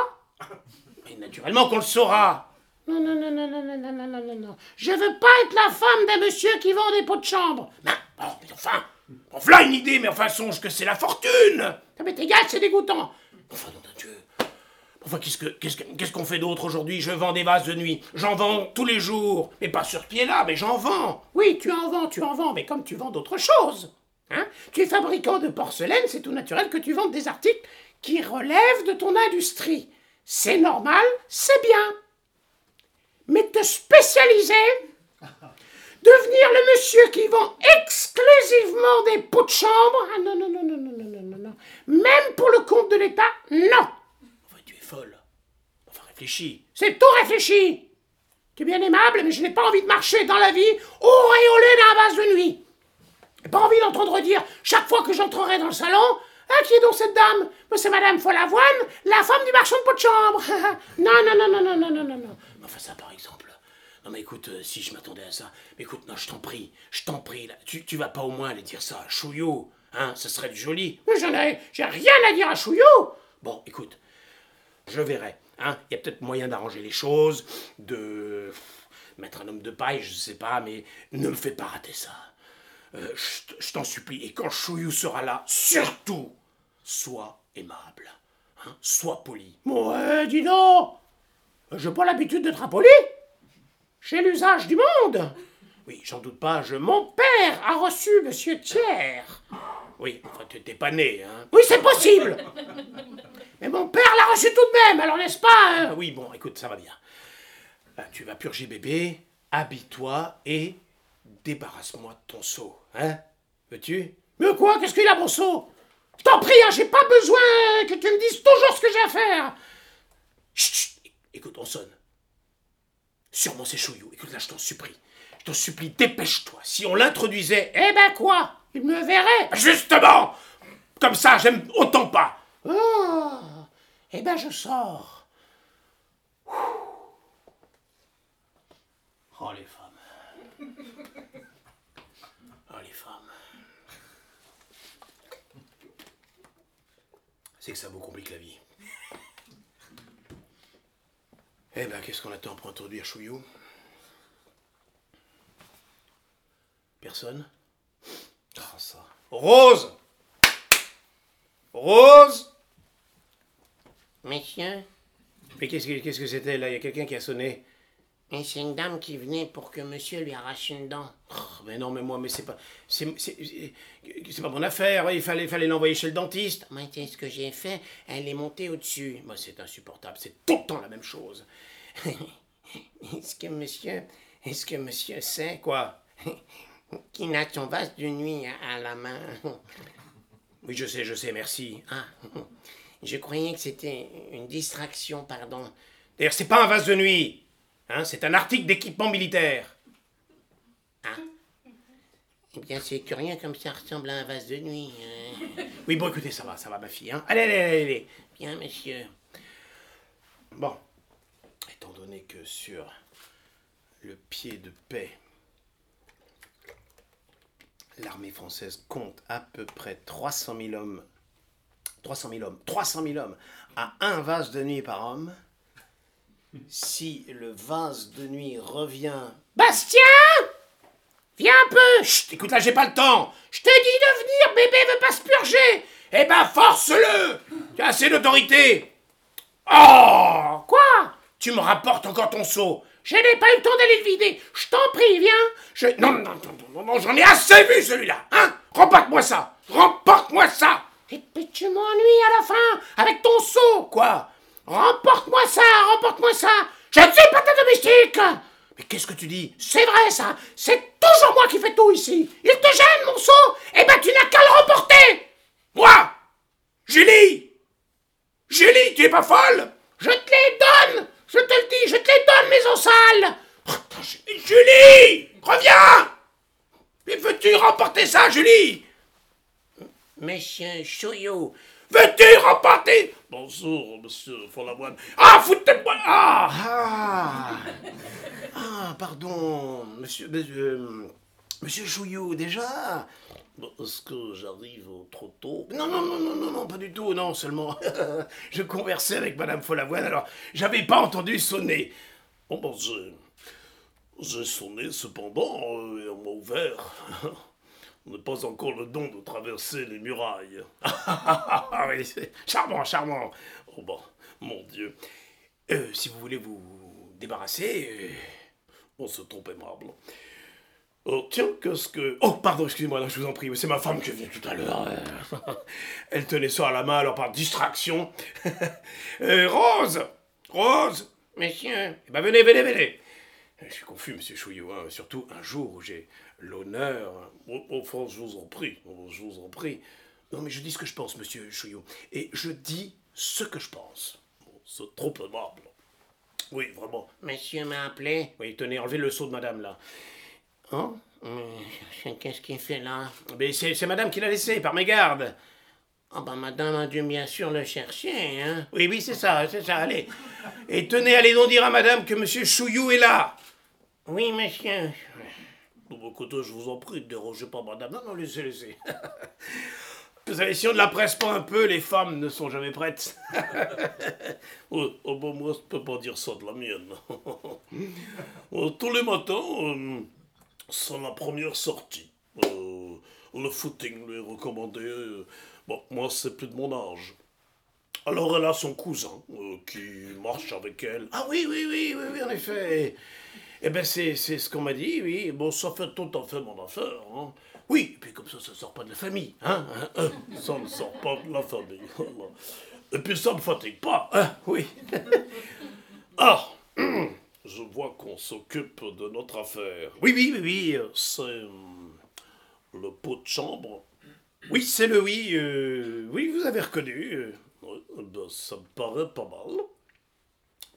Mais naturellement qu'on le saura Non, non, non, non, non, non, non, non, non, non, non. Je veux pas être la femme d'un monsieur qui vend des pots de chambre. Ben, bon, mais enfin Voilà une idée, mais enfin songe que c'est la fortune mais t'es gars, c'est dégoûtant. Enfin, nom d'un Dieu. Enfin, qu'est-ce que- qu'est-ce que- qu'est-ce qu'on fait d'autre aujourd'hui? Je vends des vases de nuit. J'en vends tous les jours. Mais pas sur pied là, mais j'en vends. Oui, tu en vends, tu en vends, mais comme tu vends d'autres choses. Hein tu es fabricant de porcelaine, c'est tout naturel que tu vendes des articles qui relèvent de ton industrie. C'est normal, c'est bien. Mais te spécialiser, devenir le monsieur qui vend exclusivement des pots de chambre, ah non, non, non, non, non, non, non, non, non. Même pour le compte de l'État, non. Enfin, tu es folle. Enfin, réfléchis. C'est tout réfléchi. Tu es bien aimable, mais je n'ai pas envie de marcher dans la vie auréolé d'un vase de nuit. J'ai pas envie d'entendre dire, chaque fois que j'entrerai dans le salon, Ah, qui est donc cette dame C'est Madame Folavoine, la femme du marchand de pot de chambre. non, non, non, non, non, non, non, non, non. Enfin, ça, par exemple. Non, mais écoute, euh, si je m'attendais à ça. Mais écoute, non, je t'en prie. Je t'en prie. Tu, tu vas pas au moins aller dire ça à Chouillou. Hein, ce serait du joli. Mais j'en ai, j'ai rien à dire à Chouillou. Bon, écoute, je verrai. Hein, il y a peut-être moyen d'arranger les choses, de mettre un homme de paille, je sais pas, mais ne me fais pas rater ça. Euh, je t'en supplie. Et quand Chouillou sera là, surtout, sois aimable. Hein, sois poli. Ouais, dis donc. J'ai pas l'habitude d'être impoli. J'ai l'usage du monde. Oui, j'en doute pas, je. Mon père a reçu Monsieur Thiers. Oui, enfin, tu t'es pas né, hein. Oui, c'est possible. Mais mon père l'a reçu tout de même, alors n'est-ce pas hein? Ah oui, bon, écoute, ça va bien. Là, tu vas purger bébé, habille-toi et débarrasse-moi de ton seau, hein? Veux-tu? Mais quoi? Qu'est-ce qu'il a, mon seau? Je t'en prie, hein, j'ai pas besoin que tu me dises toujours ce que j'ai à faire. Chut, chut, écoute, on sonne. Sûrement c'est Chouillou. Écoute, là, je t'en supplie. Je t'en supplie, dépêche-toi. Si on l'introduisait. Eh ben quoi? Il me verrait. Justement Comme ça, j'aime autant pas. Oh Eh ben je sors. Oh, les femmes. Oh, les femmes. C'est que ça vous complique la vie. Eh ben, qu'est-ce qu'on attend pour introduire Chouillou? Personne? Ah, ça. Rose! Rose! Monsieur, Mais qu'est-ce que qu'est-ce que c'était là? Il y a quelqu'un qui a sonné. Et c'est une dame qui venait pour que monsieur lui arrache une dent. Oh, mais non, mais moi, mais c'est pas. C'est c'est- c'est pas mon affaire. Il fallait fallait l'envoyer chez le dentiste. Moi, c'est ce que j'ai fait. Elle est montée au-dessus. Moi, c'est insupportable. C'est tout le temps la même chose. <laughs> Est-ce que monsieur, est-ce que monsieur sait Quoi <laughs> qu'il a son vase de nuit à, à la main? <laughs> Oui, je sais, je sais, merci. Ah, je croyais que c'était une distraction, pardon. D'ailleurs, c'est pas un vase de nuit. Hein, c'est un article d'équipement militaire. Eh bien, c'est curieux comme ça ressemble à un vase de nuit. hein. <laughs> Oui, bon, écoutez, ça va, ça va, ma fille. Hein. Allez, allez, allez, allez. Bien, monsieur. Bon, étant donné que sur le pied de paix, l'armée française compte à peu près 300 000 hommes, 300 000 hommes, 300 000 hommes à un vase de nuit par homme, si le vase de nuit revient... Bastien! Viens un peu! Chut, écoute là, j'ai pas le temps. Je te dis de venir, bébé veut pas se purger. Eh ben, force-le! Tu as assez d'autorité. Oh! Quoi? Tu me rapportes encore ton seau. Je n'ai pas eu le temps d'aller le vider. Je t'en prie, viens. Je... Non, non, non, non, non, non, j'en ai assez vu celui-là, hein. Remporte-moi ça. Remporte-moi ça. Et puis tu m'ennuies à la fin avec ton seau. Quoi? Remporte-moi ça, remporte-moi ça. Je ne suis pas ta domestique. Mais qu'est-ce que tu dis? C'est vrai ça, c'est toujours moi qui fais tout ici. Il te gêne mon seau Eh ben tu n'as qu'à le remporter. Moi Julie. Julie, tu es pas folle? Je te les donne. Je te le dis, je te les donne sales Putain, Ju- Julie Reviens. Mais veux-tu remporter ça, Julie? Monsieur Chouillou, Veux-tu remporter Bonjour, monsieur Follavoine. Ah, foutez-moi Ah Ah Ah, pardon, monsieur... Monsieur, monsieur Chouillou, déjà? Est-ce que j'arrive trop tôt? Non, non, non, non, non, non, pas du tout, non, seulement... <laughs> je conversais avec madame Follavoine, alors j'avais pas entendu sonner. Bon, bon, j'ai... J'ai sonné, cependant, euh, et on m'a ouvert. <laughs> On n'a pas encore le don de traverser les murailles. <laughs> Ah oui, c'est charmant, charmant. Oh bon, mon Dieu. Euh, si vous voulez vous débarrasser, euh, on se trompe aimable. Oh, tiens, qu'est-ce que... Oh, pardon, excusez-moi, là, je vous en prie, c'est ma femme qui est venue tout à l'heure. <laughs> Elle tenait ça à la main, alors par distraction. <laughs> Euh, Rose Rose monsieur, eh ben venez, venez, venez. Je suis confus, monsieur Chouillou, hein, surtout un jour où j'ai l'honneur. Oh, enfin, je vous en prie, je vous en prie. Non, mais je dis ce que je pense, monsieur Chouillou. Et je dis ce que je pense. Bon, c'est trop aimable. Oui, vraiment. monsieur m'a appelé. Oui, tenez, enlevez le seau de madame, là. Hein? Mais qu'est-ce qu'il fait là? Mais c'est c'est madame qui l'a laissé, par mégarde. Oh ben madame a dû bien sûr le chercher, hein. Oui, oui, c'est ça, c'est ça, allez. Et tenez, allez donc dire à madame que monsieur Chouillou est là. Oui, monsieur. Mon côté, je vous en prie, ne dérangez pas madame. Non, non, laissez, laissez. <laughs> Vous savez, si on ne la presse pas un peu, les femmes ne sont jamais prêtes. <laughs> oh, oh, bon, moi, je peux pas dire ça de la mienne. <laughs> Oh, tous les matins, euh, c'est la première sortie. Euh, le footing lui est recommandé. Bon, moi, c'est plus de mon âge. Alors, elle a son cousin euh, qui marche avec elle. Ah oui, oui, oui, oui, oui, en effet. Eh ben, c'est, ce qu'on m'a dit, oui. Bon, ça fait tout à fait mon affaire. Hein. Oui, et puis comme ça, ça sort pas de la famille. Hein, hein, hein. Ça ne sort pas de la famille. voilà. Et puis ça me fatigue pas. Hein, oui. <laughs> Ah, je je vois qu'on s'occupe de notre affaire. Oui, oui, oui, oui. euh, C'est euh, le pot de chambre. Oui, c'est le oui. euh, oui, vous avez reconnu. ben, ça me paraît pas mal.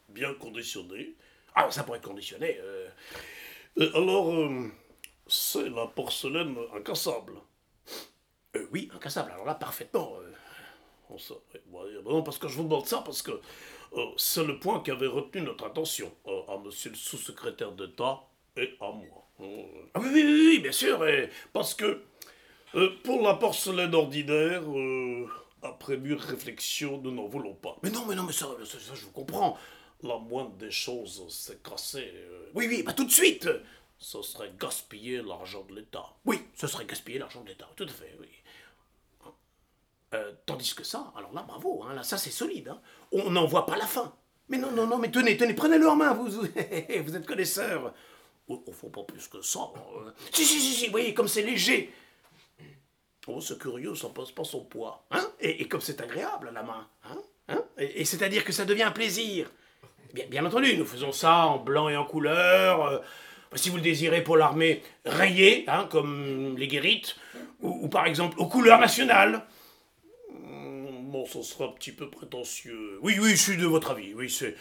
Bien conditionné. Ah, ça pourrait être conditionné. euh. Et alors, euh, c'est la porcelaine incassable. Euh, oui, incassable. Alors là, parfaitement. euh. Ben non, parce que je vous demande ça parce que euh, c'est le point qui avait retenu notre attention euh, à monsieur le sous-secrétaire d'État et à moi. Euh, Ah oui, oui, oui, oui, bien sûr. euh. Parce que euh, pour la porcelaine ordinaire, euh, après mûre réflexion, nous n'en voulons pas. Mais non, mais non, mais ça, je vous comprends. La moindre des choses, c'est casser. euh, Oui, oui, bah tout de suite. ce serait gaspiller l'argent de l'État. Oui, ce serait gaspiller l'argent de l'État, tout à fait, oui. Euh, tandis que ça, alors là, bravo, hein, là, ça c'est solide. hein. On n'en voit pas la fin. Mais non, non, non, mais tenez, tenez, prenez-le en main, vous, vous, <laughs> vous êtes connaisseur. On ne faut pas plus que ça. hein. Si, si, si, si, vous voyez, comme c'est léger, Oh, c'est curieux, ça passe pas son poids. hein, et, et comme c'est agréable à la main, hein, hein, et, et c'est-à-dire que ça devient un plaisir. Bien, entendu, nous faisons ça en blanc et en couleur. euh, si vous le désirez pour l'armée, rayé, hein, comme les guérites, ou, par exemple aux couleurs nationales. Hum, Bon, ça serait un petit peu prétentieux. Oui, oui, je suis de votre avis. Oui, c'est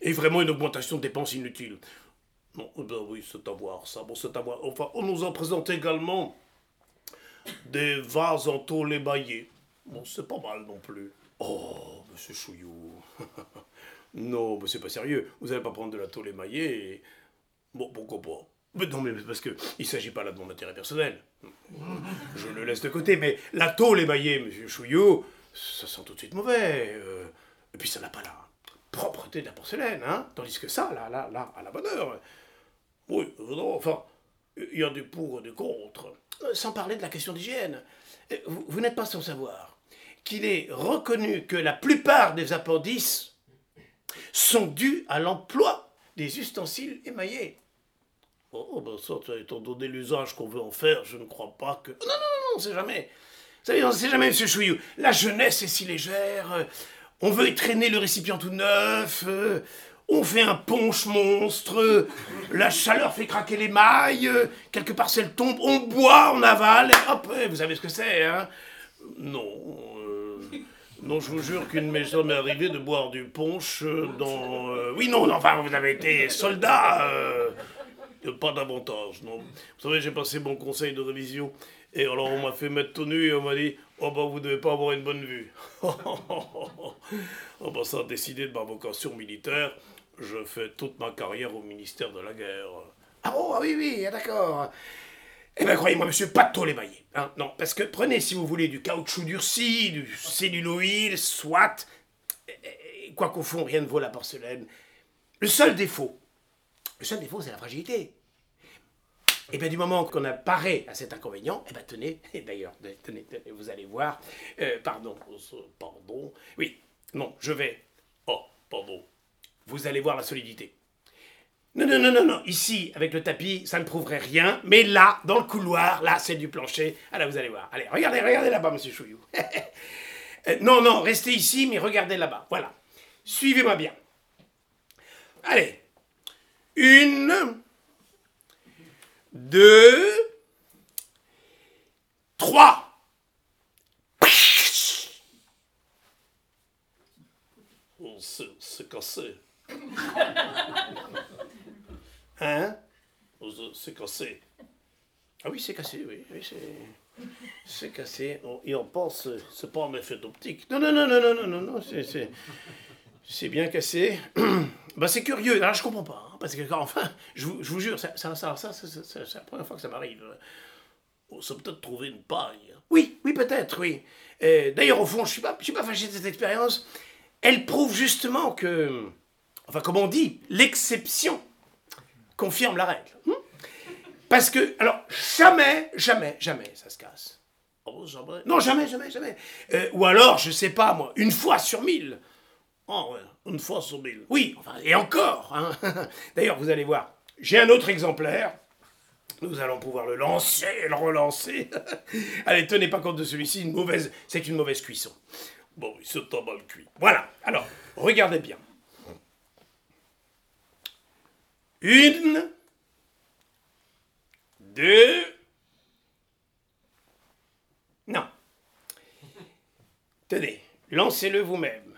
et vraiment une augmentation de dépenses inutiles. Non, eh ben oui, c'est à voir ça. Bon, c'est à voir. Enfin, on nous a présenté également des vases en tôle émaillée. Bon, c'est pas mal non plus. Oh, monsieur Chouillou. <laughs> non, mais c'est pas sérieux. Vous allez pas prendre de la tôle émaillée. Bon, pourquoi pas non, mais parce que il s'agit pas là de mon intérêt personnel. Je le laisse de côté, mais la tôle émaillée, monsieur Chouillou, ça sent tout de suite mauvais. euh, et puis ça n'a pas la propreté de la porcelaine, hein. Tandis que ça, là, là, là, à la bonne heure. Oui, évidemment, enfin, il y a des pour et des contre. Euh, Sans parler de la question d'hygiène. Euh, vous n'êtes pas sans savoir qu'il est reconnu que la plupart des appendices sont dus à l'emploi des ustensiles émaillés. Oh, ben ça, étant donné l'usage qu'on veut en faire, je ne crois pas que... Non, non, non, on sait jamais. Vous savez, on sait jamais, monsieur Chouillou. La jeunesse est si légère. On veut traîner le récipient tout neuf. On fait un punch monstre. La chaleur fait craquer les mailles. Quelques parcelles tombent. On boit, on avale. Hop, vous savez ce que c'est, hein? Non, euh, non, je vous jure qu'il ne m'est jamais arrivé de boire du punch euh, dans... euh, Oui, non, non, enfin, vous avez été soldat. euh, Pas d'avantage, non. Vous savez, j'ai passé mon conseil de révision, et alors on m'a fait mettre tout nu et on m'a dit Oh bah vous devez pas avoir une bonne vue. <laughs> oh bah ça a décidé de ma vocation militaire. Je fais toute ma carrière au ministère de la guerre. Ah ah oui, oui, ah, d'accord. Eh bien, croyez-moi, monsieur, pas de tôle émaillée. Hein, non, parce que prenez, si vous voulez, du caoutchouc durci, du celluloïd, soit. Quoi qu'au fond, rien ne vaut la porcelaine. Le seul défaut, le seul défaut, c'est la fragilité. Et bien, du moment qu'on a paré à cet inconvénient, eh bien, tenez, et d'ailleurs, tenez, tenez, vous allez voir. euh, pardon, Euh, Pardon oui, non, je vais. Oh, pardon. Vous allez voir la solidité. Non, non, non, non, non. Ici, avec le tapis, ça ne prouverait rien. Mais là, dans le couloir, là, c'est du plancher. Ah là, vous allez voir. Allez, regardez, regardez là-bas, monsieur Chouillou. <laughs> Euh, non, non, restez ici, mais regardez là-bas. Voilà. Suivez-moi bien. Allez. Une. Deux. Trois. Oh, c'est c'est cassé. <laughs> Hein? C'est- cassé. Ah oui, c'est cassé, oui. oui c'est... cassé. On y en pense, c'est- pas un effet d'optique. Non, non, non, non, non, non, non, non, c'est, c'est, bien cassé. <clears throat> bah, c'est curieux, là, je comprends pas, hein, parce que, enfin, je vous, je vous jure, ça, ça, ça, ça, c'est la première fois que ça m'arrive. On s'est peut-être trouvé une paille. Oui, oui, peut-être, oui. D'ailleurs, au fond, je suis suis pas fâché de cette expérience. Elle prouve justement que, enfin, comme on dit, l'exception confirme la règle. hein. Parce que, alors, jamais, jamais, jamais, ça se casse. Oh, jamais. Non, jamais, jamais, jamais. Euh, ou alors, je sais pas, moi, une fois sur mille. Ah ouais, une fois sur mille. Oui, enfin, et encore. hein. <laughs> D'ailleurs, vous allez voir, j'ai un autre exemplaire. Nous allons pouvoir le lancer et le relancer. <laughs> Allez, tenez pas compte de celui-ci, une mauvaise, c'est une mauvaise cuisson. Bon, oui, c'est un mal cuit. Voilà, alors, regardez bien. Une, deux, Non. Tenez, lancez-le vous-même.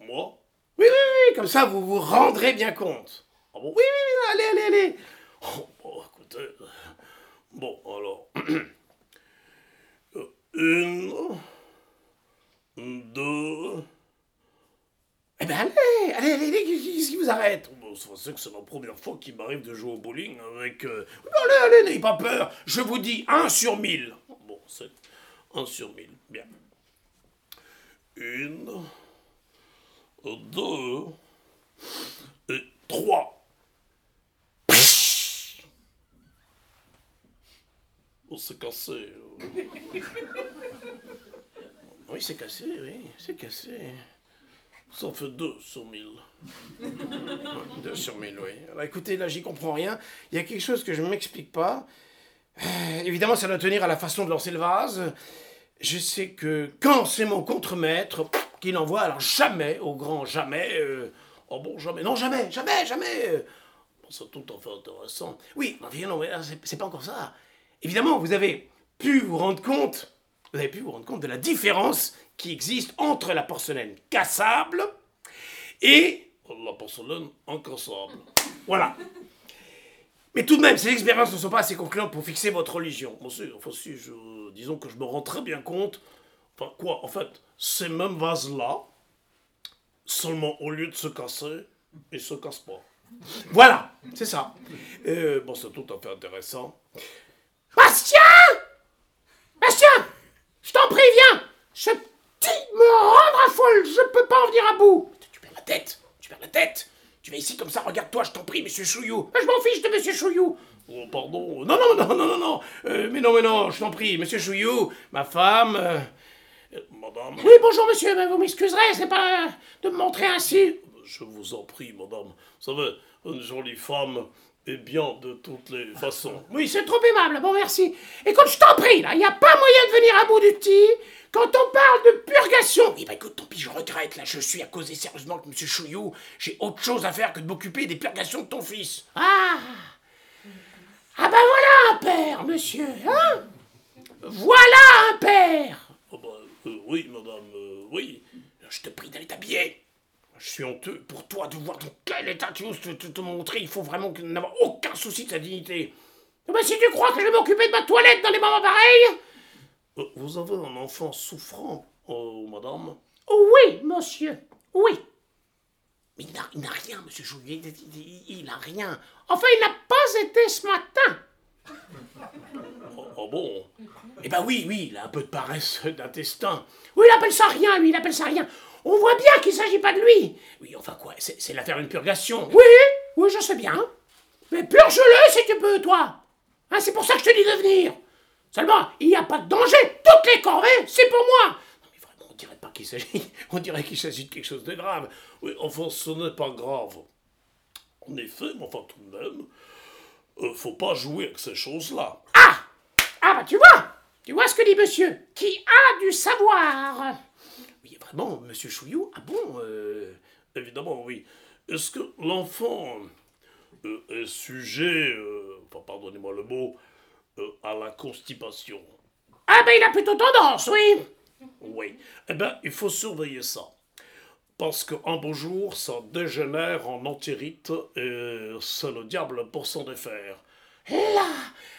moi? Oui, oui, oui, comme ça vous vous rendrez bien compte. Ah Oui, oui, allez, allez, allez. Oh, bon, écoutez. Bon, alors. <clears throat> Euh, Une, deux. Eh ben allez, allez, allez, qu'est-ce qui vous arrête? C'est que c'est la première fois qu'il m'arrive de jouer au bowling avec. euh, Allez, allez, n'ayez pas peur. Je vous dis 1 sur 1000. Bon, c'est un sur mille. Bien. Une, deux, et trois. Oh, c'est cassé. Oui, c'est cassé, oui, c'est cassé. Ça fait deux sur mille. 2 sur 1000, oui. Alors écoutez, là, j'y comprends rien. Il y a quelque chose que je ne m'explique pas. Euh, évidemment, ça doit tenir à la façon de lancer le vase. Je sais que quand c'est mon contremaître qui l'envoie, alors jamais, au grand jamais. euh, Oh bon, jamais. non, jamais, jamais, jamais. c'est tout à fait intéressant. Oui, non, non, mais c'est pas encore ça. Évidemment, vous avez pu vous rendre compte, vous avez pu vous rendre compte de la différence qui existe entre la porcelaine cassable et La porcelaine incassable. Voilà. Mais tout de même, ces expériences ne sont pas assez concluantes pour fixer votre religion. Si, enfin, si, disons que je me rends très bien compte. Enfin, quoi, en fait, ces mêmes vases-là, seulement au lieu de se casser, ils se cassent pas. Voilà, c'est ça. Euh, bon, c'est tout à fait intéressant. Bastien Bastien Je t'en prie, viens Ce petit me rendra folle, je peux pas en venir à bout Tu perds la tête, tu perds la tête. Tu vas ici comme ça, regarde-toi, je t'en prie, monsieur Chouillou. Je m'en fiche de Monsieur Chouillou Oh, pardon. Non, non, non, non, non, non. Euh, mais non, mais non, je t'en prie, monsieur Chouillou, ma femme. euh, euh, Madame, Oui, bonjour monsieur, mais vous m'excuserez, c'est pas de me montrer ainsi. je vous en prie, madame. Vous savez, une jolie femme est bien de toutes les façons. Oui, c'est trop aimable, bon merci. Écoute, je t'en prie, là, y a pas moyen de venir à bout du petit quand on parle de purgation. Oui, bah écoute, tant pis, je regrette, là, je suis à causer sérieusement avec monsieur Chouillou. J'ai autre chose à faire que de m'occuper des purgations de ton fils. Ah Ah ben voilà un père, monsieur, hein? Voilà un père Oh, bah, euh, oui, madame, euh, oui. Je te prie d'aller t'habiller. Je suis honteux pour toi de voir dans quel état tu oses te, te- te montrer. Il faut vraiment que- n'avoir aucun souci de sa dignité. Eh ben, si tu crois que je vais m'occuper de ma toilette dans les moments pareils Euh, vous avez un enfant souffrant, oh, madame Oui, monsieur, oui. Mais il n'a- rien, monsieur Chouillou. Il, n'a rien. Enfin, il n'a pas été ce matin. Oh, ah bon Eh ben oui, oui, il a un peu de paresse d'intestin. Oui, il appelle ça rien, lui, il appelle ça rien. On voit bien qu'il s'agit pas de lui. Oui, enfin quoi, c'est c'est l'affaire d'une purgation. Oui, oui, je sais bien. Mais purge-le si tu peux, toi. Hein, c'est pour ça que je te dis de venir. Seulement, il n'y a pas de danger. Toutes les corvées, c'est pour moi. Non, mais vraiment, on dirait pas qu'il s'agit. <laughs> On dirait qu'il s'agit de quelque chose de grave. Oui, enfin, ce n'est pas grave. En effet, mais enfin, tout de même, euh, faut pas jouer avec ces choses-là. Ah Ah, bah tu vois Tu vois ce que dit monsieur Qui a du savoir Oui, vraiment, monsieur Chouillou, ah bon euh, Évidemment, oui. Est-ce que l'enfant euh, est sujet, euh, enfin, pardonnez-moi le mot, à la constipation? Ah, ben il a plutôt tendance, oui. Oui. Eh bien, il faut surveiller ça. Parce qu'un beau jour, ça dégénère en entérite et c'est le diable pour s'en défaire. Là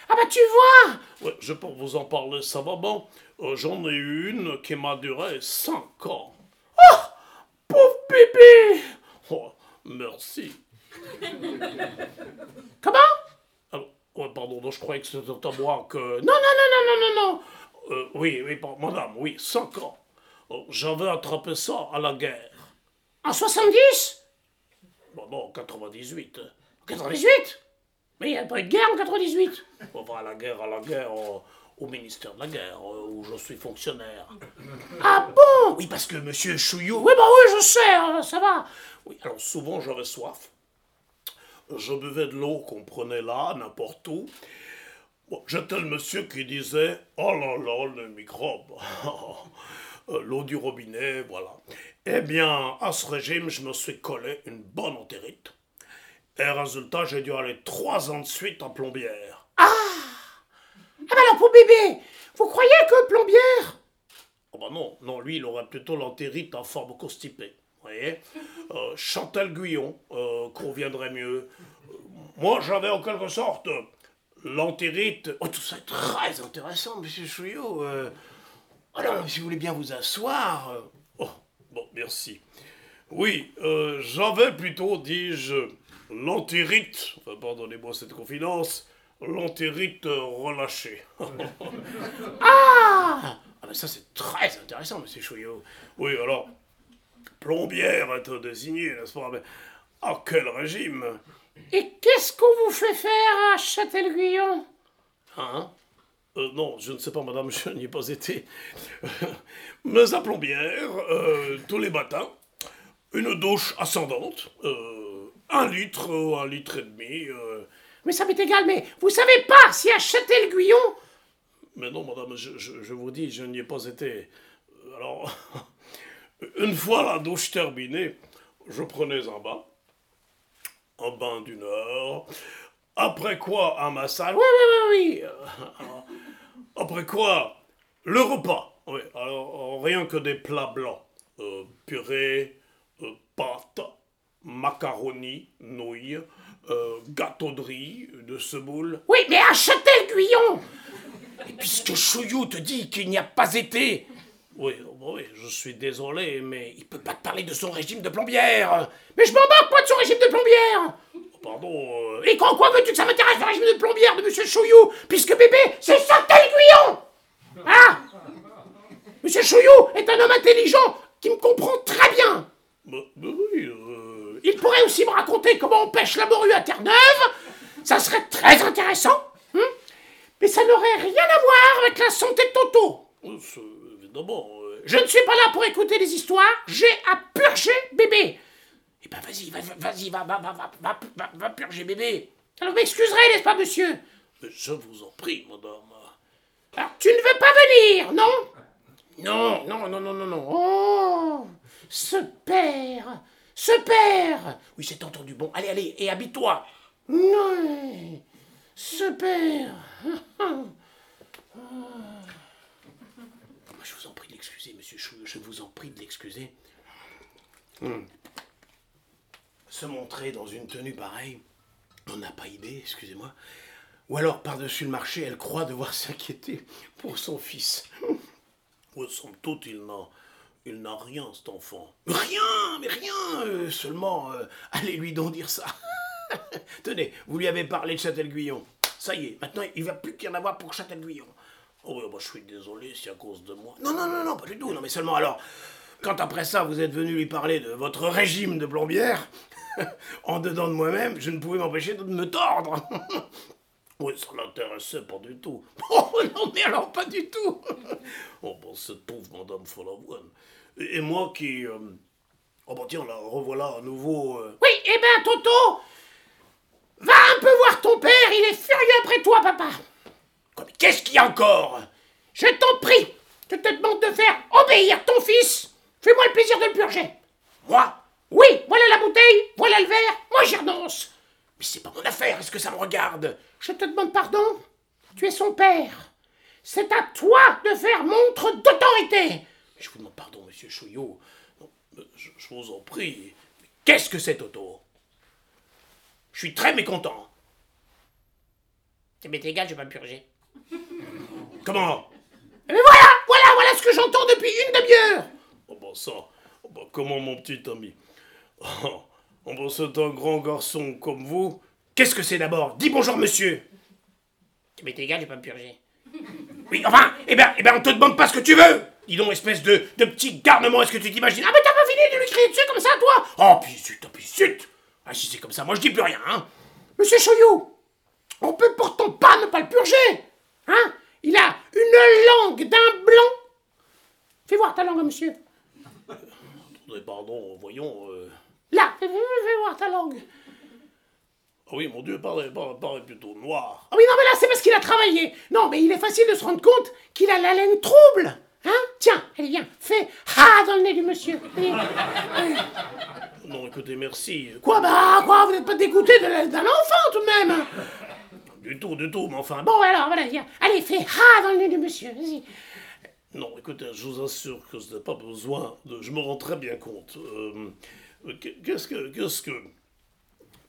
Ah, bah tu vois Ouais, je peux vous en parler savamment. Euh, J'en ai une qui m'a duré 5 ans. Pauvre bébé Oh, merci. <laughs> Comment? Alors, pardon, non, je croyais que c'était à moi que... Non, non, non, non, non, non, non. Euh, oui, oui, madame, oui, 5 ans. Oh, J'avais attrapé ça à la guerre. En 70 Bon, non, en 98. hein. 98 Mais il n'y a pas eu de guerre en 98. Enfin, à la guerre, à la guerre, au, au ministère de la guerre, euh, où je suis fonctionnaire. <coughs> Ah bon? Oui, parce que monsieur Chouillou. Oui, bah oui, je sais, hein, ça va. Oui, alors souvent j'avais soif. Je buvais de l'eau qu'on prenait là, n'importe où. Bon, J'étais le monsieur qui disait Oh là là, le microbe. <laughs> Euh, L'eau du robinet, voilà. Eh bien, à ce régime, je me suis collé une bonne entérite. Et résultat, j'ai dû aller trois ans de suite en plombière. Ah bah alors pour bébé, vous croyez que plombière Oh bah non, non, lui, il aurait plutôt l'entérite en forme constipée. Vous voyez Euh, Chantal Guyon euh, conviendrait mieux. Euh, moi, j'avais en quelque sorte l'entérite. Oh, tout ça est très intéressant, monsieur Chouillot. Alors, si vous voulez bien vous asseoir. Oh, bon, merci. Oui, j'avais plutôt, dis-je, l'entérite, pardonnez-moi cette confidence, l'entérite euh, relâchée. <laughs> Ah Ah bah ça c'est très intéressant, monsieur Chouillot. oui, alors, plombière est désignée, n'est-ce pas? Mais à quel régime? Et qu'est-ce qu'on vous fait faire à Châtel-Guyon? Hein? Euh, non, je ne sais pas, madame, je n'y ai pas été. Mais à plombière, euh, tous les matins, une douche ascendante, euh, un litre ou un litre et demi. Mais ça m'est égal, mais vous savez pas si à Châtel-Guyon... Mais non, madame, je, je- je vous dis, je n'y ai pas été. Alors, <laughs> une fois la douche terminée, je prenais un bain. Un bain d'une heure. Après quoi, un massage. Oui, oui, oui, oui. Après quoi, le repas. Oui, alors, rien que des plats blancs. Euh, purée, euh, pâtes, macaroni, nouilles, euh, gâteau de riz, de semoule. Oui, mais à Châtel-Guyon Et puisque Chouillot te dit qu'il n'y a pas été, Oui, oh, oui, je suis désolé, mais il peut pas te parler de son régime de plombière. Mais je m'en moque, moi, de son régime de plombière. Pardon, euh, Et quand quoi veux-tu que ça m'intéresse le régime de plombière de Monsieur Chouillou? Puisque bébé, c'est Châtel-Guyon Ah Monsieur Chouillou est un homme intelligent qui me comprend très bien. Bah, bah oui, Il pourrait aussi me raconter comment on pêche la morue à Terre-Neuve. Ça serait très intéressant. hein Mais ça n'aurait rien à voir avec la santé de Toto. euh, évidemment. euh, Je ne suis pas là pour écouter les histoires. J'ai à purger bébé. Eh ben vas-y, va- va- vas-y, va, va, va, va, va, va, purger bébé. Alors vous m'excuserez, n'est-ce pas, monsieur? Mais je vous en prie, madame. Alors tu ne veux pas venir, non? Non, non, non, non, non, non. Oh Ce père Père Oui, c'est entendu. Bon, allez, allez, et habille-toi. Non Ce père Je vous en prie de l'excuser, monsieur Chouillot, je vous en prie de l'excuser. Hmm. Se montrer dans une tenue pareille, on n'a pas idée, excusez-moi. Ou alors, par-dessus le marché, elle croit devoir <laughs> s'inquiéter pour son fils. Oui, somme toute, il n'a, rien, cet enfant. Rien, mais rien, euh, seulement, euh, allez lui donc dire ça. <laughs> Tenez, vous lui avez parlé de Châtel-Guyon. Ça y est, maintenant, il va plus qu'y en avoir pour Châtel-Guyon. Oh oui, bah, je suis désolé, c'est à cause de moi. Non, non, non, non, pas du tout. Non, mais seulement alors, quand après ça, vous êtes venu lui parler de votre régime de plombière, <laughs> en dedans de moi-même, je ne pouvais m'empêcher de me tordre. <laughs> Oui, ça l'intéressait pas du tout. oh non, mais alors pas du tout. Oh, bon, cette pauvre madame Follavoine. Et, moi qui... euh, Oh, bah tiens, la revoilà à nouveau... euh, Oui, eh ben, Toto Va un peu voir ton père, il est furieux après toi, papa. Mais qu'est-ce qu'il y a encore? Je t'en prie Je te demande de faire obéir ton fils. Fais-moi le plaisir de le purger. Moi? Oui, voilà la bouteille, voilà le verre, moi j'y renonce Mais c'est pas mon affaire, est-ce que ça me regarde? Je te demande pardon Tu es son père. C'est à toi de faire montre d'autorité Je vous demande pardon, monsieur Chouillot. je, je vous en prie. Qu'est-ce que c'est, Toto? Je suis très mécontent. Ça m'est égal, je vais pas me purger. <laughs> Comment? Mais voilà, voilà, voilà ce que j'entends depuis une demi-heure Oh, bah ça... Oh, bah, comment, mon petit ami? Oh, oh, bah, c'est un grand garçon comme vous. Qu'est-ce que c'est d'abord? Dis bonjour, monsieur. Ça m'est égal, je vais pas me purger. Oui, enfin, eh ben, eh ben, on te demande pas ce que tu veux. Dis donc, espèce de, de petit garnement, est-ce que tu t'imagines? Ah, mais t'as pas fini de lui crier dessus comme ça, toi? Oh, puis zut, oh, puis zut! Ah, si c'est comme ça, moi je dis plus rien, hein. Monsieur Choyou, on peut pourtant pas ne pas le purger Hein? Il a une langue d'un blanc. Fais voir ta langue, monsieur. Attendez, <laughs> pardon, voyons... euh, Là, fais, voir ta langue. Ah oui, mon Dieu, paraît, plutôt noir. Oh oui, non, mais là, c'est parce qu'il a travaillé. Non, mais il est facile de se rendre compte qu'il a la laine trouble Hein? Tiens, allez, viens, fais « ha » dans le nez du monsieur Allez. Non, écoutez, merci. Quoi, bah, quoi, vous n'êtes pas dégoûté d'un enfant, tout de même? Du tout, du tout, mais enfin... Bon, alors, voilà, viens. Allez, fais ha dans le nez du monsieur, vas-y. Non, écoutez, je vous assure que ce n'est pas besoin de... Je me rends très bien compte. Euh, qu'est-ce que... Qu'est-ce que...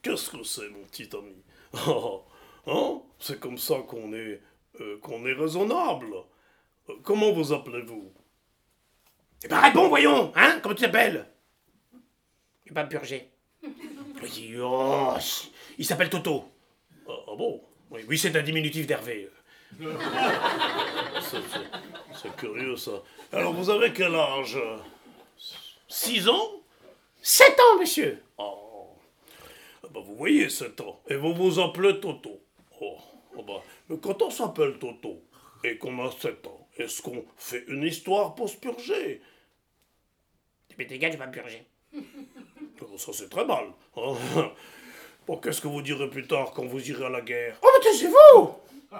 Qu'est-ce que c'est, mon petit ami? <laughs> Hein? C'est comme ça qu'on est... euh, qu'on est raisonnable. Comment vous appelez-vous? Eh ben réponds, voyons, hein Comment tu t'appelles? Je vais pas me purger. <laughs> Oui, oh, Il s'appelle Toto. ah, ah bon? Oui, oui c'est un diminutif d'Hervé. <laughs> C'est- curieux, ça. Alors, vous avez quel âge? Six ans? Sept ans, monsieur. Oh. Ah bah, vous voyez, 7 ans. Et vous vous appelez Toto? Oh. ah bah, Mais quand on s'appelle Toto? Et qu'on a 7 ans, est-ce qu'on fait une histoire pour se purger? Tu m'es égal, je vais pas me purger. <laughs> Oh, Ça, c'est très mal. hein. <laughs> Bon, qu'est-ce que vous direz plus tard quand vous irez à la guerre? Oh, mais taisez-vous <laughs>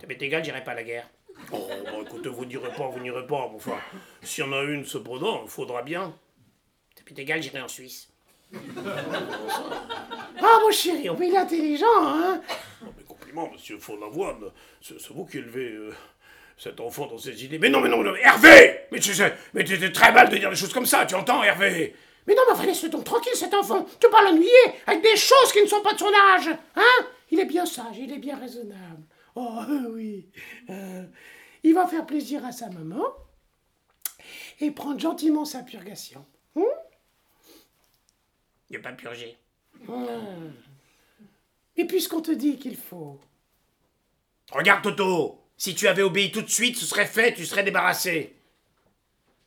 Tu m'es égal, j'irai pas à la guerre. Oh, bah, écoutez, vous n'irez pas, vous n'irez pas. mais Enfin, s'il y en a une, cependant, il faudra bien. Tu m'es égal, j'irai en Suisse. Ah, mon chéri, mais il est intelligent, hein Oh, mes compliments, monsieur Follavoine. C'est c'est vous qui élevez euh, cet enfant dans ses idées. Mais non, mais non, mais non, Hervé Mais tu sais, mais très mal de dire des choses comme ça, tu entends, Hervé Mais non, mais enfin, laisse-le donc tranquille, cet enfant. Tu pas l'ennuyer avec des choses qui ne sont pas de son âge, hein Il est bien sage, il est bien raisonnable. Oh, euh, oui. Euh, il va faire plaisir à sa maman et prendre gentiment sa purgation. Hein Je vais pas me purger. Et puisqu'on te dit qu'il faut... Regarde, Toto Si tu avais obéi tout de suite, ce serait fait, tu serais débarrassé.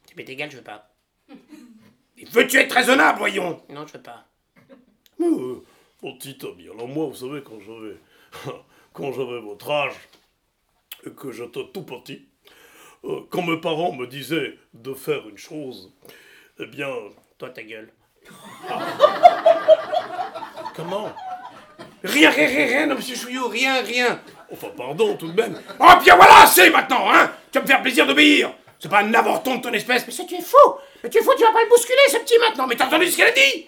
Tu m'es égal, je veux pas. <laughs> Et veux-tu être raisonnable, voyons? Non, je veux pas. Euh, mon petit ami, alors moi, vous savez, quand j'avais, <laughs> quand j'avais votre âge, et que j'étais tout petit, euh, quand mes parents me disaient de faire une chose, eh bien, Toi, ta gueule. <laughs> Comment? Rien, rien, rien, rien, monsieur Chouillot, rien, rien enfin, pardon, tout de même, Oh, bien voilà, c'est maintenant, hein. Tu vas me faire plaisir d'obéir. C'est pas un avorton de ton espèce, mais ça, tu es fou. Mais tu es fou, tu vas pas le bousculer, ce petit maintenant. Mais t'as entendu ce qu'elle a dit?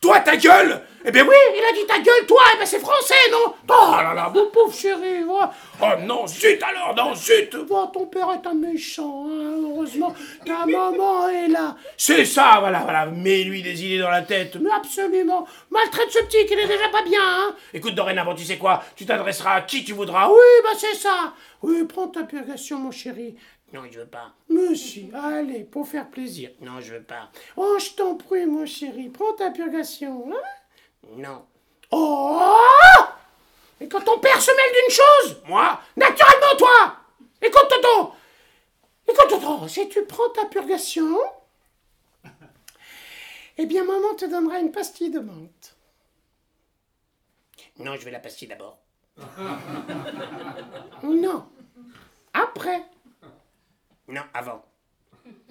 Toi, ta gueule Eh bien oui Il a dit ta gueule, toi Eh ben c'est français, non? Oh là là, mon pauvre chéri, va Oh non, zut alors, non, zut ton père est un méchant, hein, heureusement, ta maman est là. C'est ça, voilà, voilà, mets-lui des idées dans la tête. Mais absolument, maltraite ce petit qui n'est déjà pas bien, hein. Écoute, dorénavant, tu sais quoi? Tu t'adresseras à qui tu voudras. Oui, bah c'est ça. Oui, prends ta purgation, mon chéri. Non, je veux pas. Mais si, allez, pour faire plaisir. Non, je veux pas. Oh, je t'en prie, mon chéri, prends ta purgation, hein. Non. Oh Et quand ton père se mêle d'une chose, moi, naturellement, toi Écoute, Toto Écoute, Toto, si tu prends ta purgation, eh bien, maman te donnera une pastille de menthe. Non, je vais la pastille d'abord. Non. Après. Non, avant.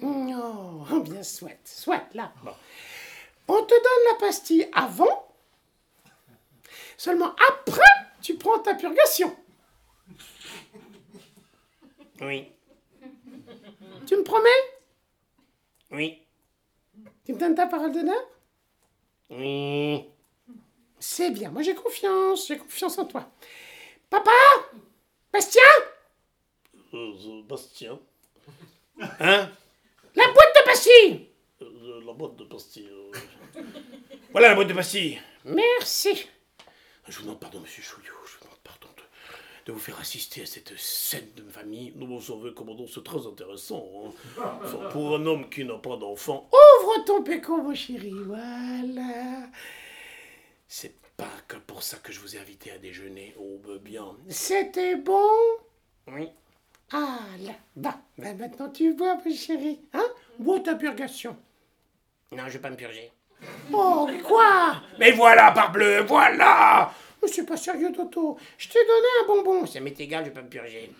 Non, oh, <laughs> bien soit, soit, là. Bon. On te donne la pastille avant, seulement après, tu prends ta purgation. Oui. Tu me promets? Oui. Tu me donnes ta parole d'honneur? Oui. C'est bien, moi j'ai confiance, j'ai confiance en toi. Papa? Bastien? Euh, euh, Bastien, Hein? La boîte de pastilles euh, la boîte de pastilles. euh, Voilà la boîte de pastilles. Merci. Je vous demande pardon, monsieur Chouillot, je vous demande pardon de, de vous faire assister à cette scène de famille. nous, vous savez, commandant, c'est très intéressant. hein. Enfin, pour un homme qui n'a pas d'enfant, Ouvre ton péco, mon chéri, voilà. C'est pas que pour ça que je vous ai invité à déjeuner. oh, ben bien. C'était bon? Oui. Ah là, bah, bah, maintenant tu bois, mon chéri, hein? Bois ta purgation. Non, je vais pas me purger. Oh, mais quoi? Mais voilà, parbleu, voilà Mais c'est pas sérieux, Toto. Je t'ai donné un bonbon. Ça m'est égal, je vais pas me purger.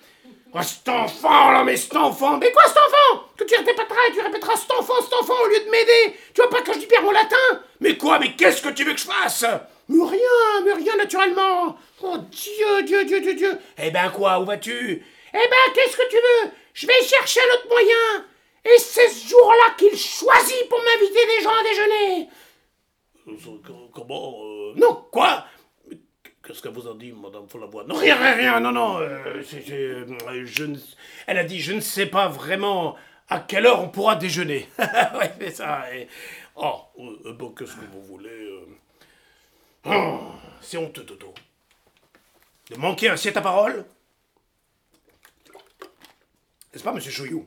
Oh, cet enfant, là, mais cet enfant Mais quoi, cet enfant? Que tu répéteras et tu répéteras cet enfant, cet enfant, au lieu de m'aider. Tu vois pas que je dis bien mon latin? Mais quoi Mais qu'est-ce que tu veux que je fasse? Mais rien, mais rien, naturellement. Oh, Dieu, Dieu, Dieu, Dieu, Dieu. Eh ben quoi, où vas-tu? Eh ben, qu'est-ce que tu veux? Je vais chercher un autre moyen. Et c'est ce jour-là qu'il choisit. pour m'inviter des gens à déjeuner. Euh, co- Comment euh, Non, quoi? Qu'est-ce qu'elle vous a dit, Madame Follavoine Non, rien, rien, rien, non, non. euh, euh, je ne- Elle a dit, je ne sais pas vraiment à quelle heure on pourra déjeuner. <laughs> ouais, c'est ça. et- eh ben, qu'est-ce que vous voulez Oh, c'est honteux, Toto. De manquer ainsi à ta parole? N'est-ce pas, monsieur Chouillou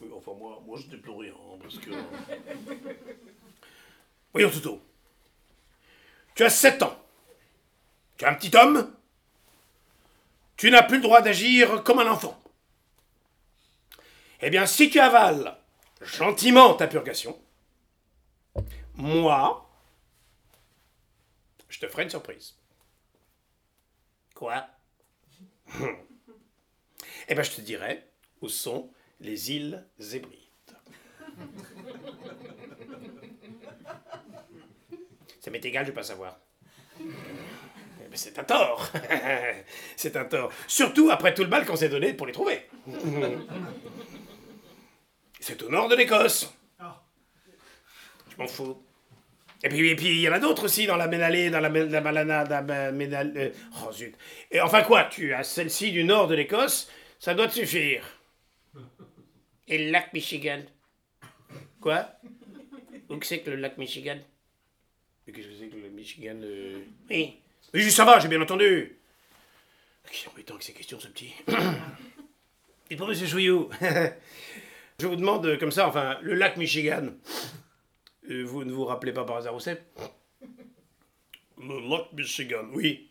oui, Enfin, moi, moi je plus rien, hein, parce que... Voyons, Toto. Tu as 7 ans. Tu es un petit homme. Tu n'as plus le droit d'agir comme un enfant. Eh bien, si tu avales gentiment ta purgation, moi, je te ferai une surprise. Quoi? <laughs> Eh bien, je te dirai où sont les îles Hébrides. Ça m'est égal, je vais pas savoir. Eh ben, c'est un tort. <laughs> c'est un tort. Surtout après tout le mal qu'on s'est donné pour les trouver. <laughs> c'est au nord de l'Écosse. Je m'en fous. Et puis, et puis, il y en a d'autres aussi dans la Ménalée, dans la, la Malana, dans la Ménal... euh, Oh zut. Et enfin quoi, tu as celle-ci du nord de l'Écosse, ça doit te suffire. Et le lac Michigan Quoi? Où que c'est que le lac Michigan? Mais qu'est-ce que c'est que le Michigan euh? Oui. Oui, ça va, j'ai bien entendu. Qui embêtant que ces questions, ce petit. <coughs> Dites-moi, monsieur Chouillou. <laughs> Je vous demande euh, comme ça, enfin, le lac Michigan. euh, Vous ne vous rappelez pas par hasard où c'est? Le lac Michigan, Oui.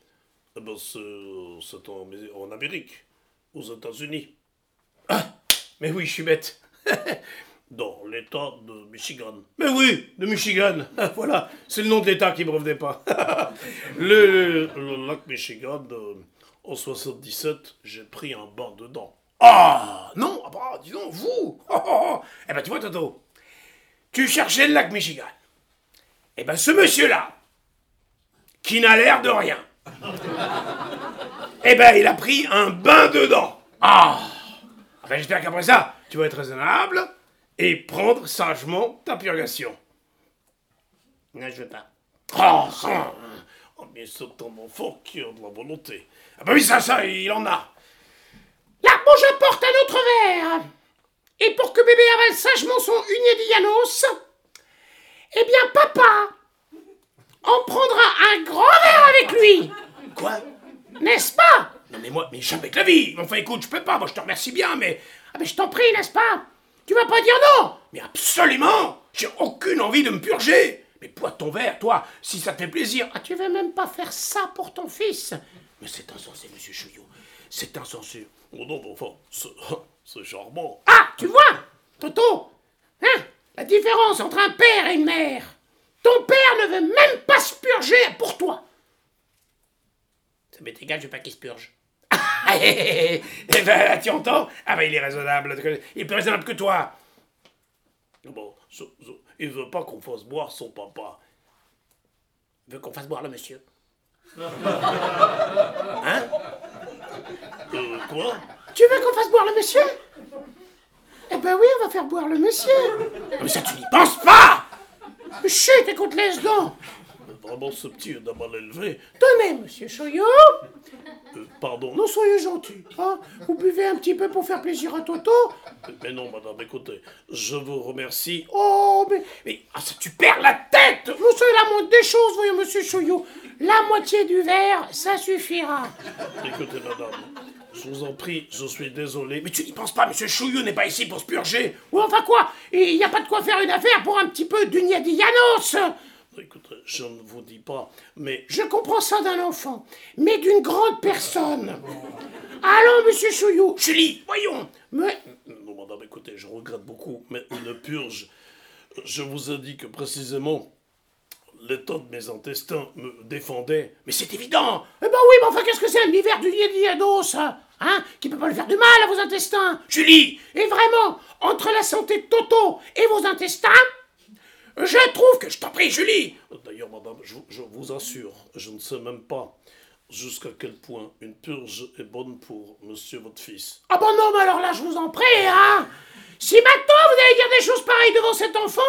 eh ben, c'est en, en Amérique, aux États-Unis, Mais oui, je suis bête. <laughs> dans l'État de Michigan. Mais oui, de Michigan. <laughs> voilà, c'est le nom de l'État qui me revenait pas. <laughs> le, lac Michigan, euh, en 77, j'ai pris un bain dedans. Ah non, ah bah, dis donc, vous. Eh ben tu vois, Toto, tu cherchais le lac Michigan. Eh ben ce monsieur-là, qui n'a l'air de rien, eh ben il a pris un bain dedans. Ah Ben j'espère qu'après ça, tu vas être raisonnable et prendre sagement ta purgation. Non, je veux pas. Oh. Ah, mais c'est un enfant qui a de la volonté. Ah ben oui, ça, ça, il en a. Là, bon, j'apporte un autre verre. Et pour que bébé avale sagement son Uniedianos, eh bien, papa en prendra un grand verre avec lui, Quoi? N'est-ce pas? Non mais moi, mais jamais que la vie Enfin écoute, je peux pas, moi je te remercie bien, mais... Ah, mais je t'en prie, n'est-ce pas? Tu vas pas dire non Mais absolument J'ai aucune envie de me purger Mais bois ton verre, toi, si ça te fait plaisir. Ah, tu veux même pas faire ça pour ton fils? Mais c'est insensé, monsieur Chouillot. C'est insensé. Oh non, mais enfin, c'est <laughs> charmant. Ah, tu vois, Toto Hein La différence entre un père et une mère. Ton père ne veut même pas se purger pour toi. Ça m'est égal, je veux pas qu'il se purge. Ah, hé, hé, hé. Eh ben, tu entends? Ah ben, il est raisonnable. Il est plus raisonnable que toi. Bon, il veut pas qu'on fasse boire son papa. Il veut qu'on fasse boire le monsieur. <laughs> Euh, quoi? Tu veux qu'on fasse boire le monsieur? Eh ben oui, on va faire boire le monsieur. Mais ça, tu n'y penses pas Chut, écoute, laisse donc. Vraiment, ce petit est d'un mal élevé. Tenez, monsieur Choyot. Euh, pardon? Non, soyez gentil. Hein vous buvez un petit peu pour faire plaisir à Toto. Mais non, madame, écoutez, je vous remercie. Oh, mais, Mais ah, ça, tu perds la tête nous, c'est la moindre des choses, voyons, monsieur Choyot. La moitié du verre, ça suffira. Écoutez, madame, je vous en prie, je suis désolé. Mais tu n'y penses pas, monsieur Chouillot n'est pas ici pour se purger Ou enfin quoi? Il n'y a pas de quoi faire une affaire pour un petit peu d'Uniadianos. Écoutez, je ne vous dis pas, mais Je comprends ça d'un enfant, mais d'une grande personne. Allons, monsieur Chouillou. Julie, voyons Mais, Non, madame, écoutez, je regrette beaucoup, mais une purge. Je vous ai dit que précisément, l'état de mes intestins me défendait. Mais c'est évident eh ben oui, mais enfin, qu'est-ce que c'est un hiver d'Uniadianos Hein Qui peut pas lui faire du mal à vos intestins? Julie Et vraiment, entre la santé de Toto et vos intestins, je trouve que... Je t'en prie, Julie D'ailleurs, madame, je, je vous assure, je ne sais même pas jusqu'à quel point une purge est bonne pour monsieur votre fils. Ah ben non, mais alors là, je vous en prie, hein Si maintenant vous allez dire des choses pareilles devant cet enfant,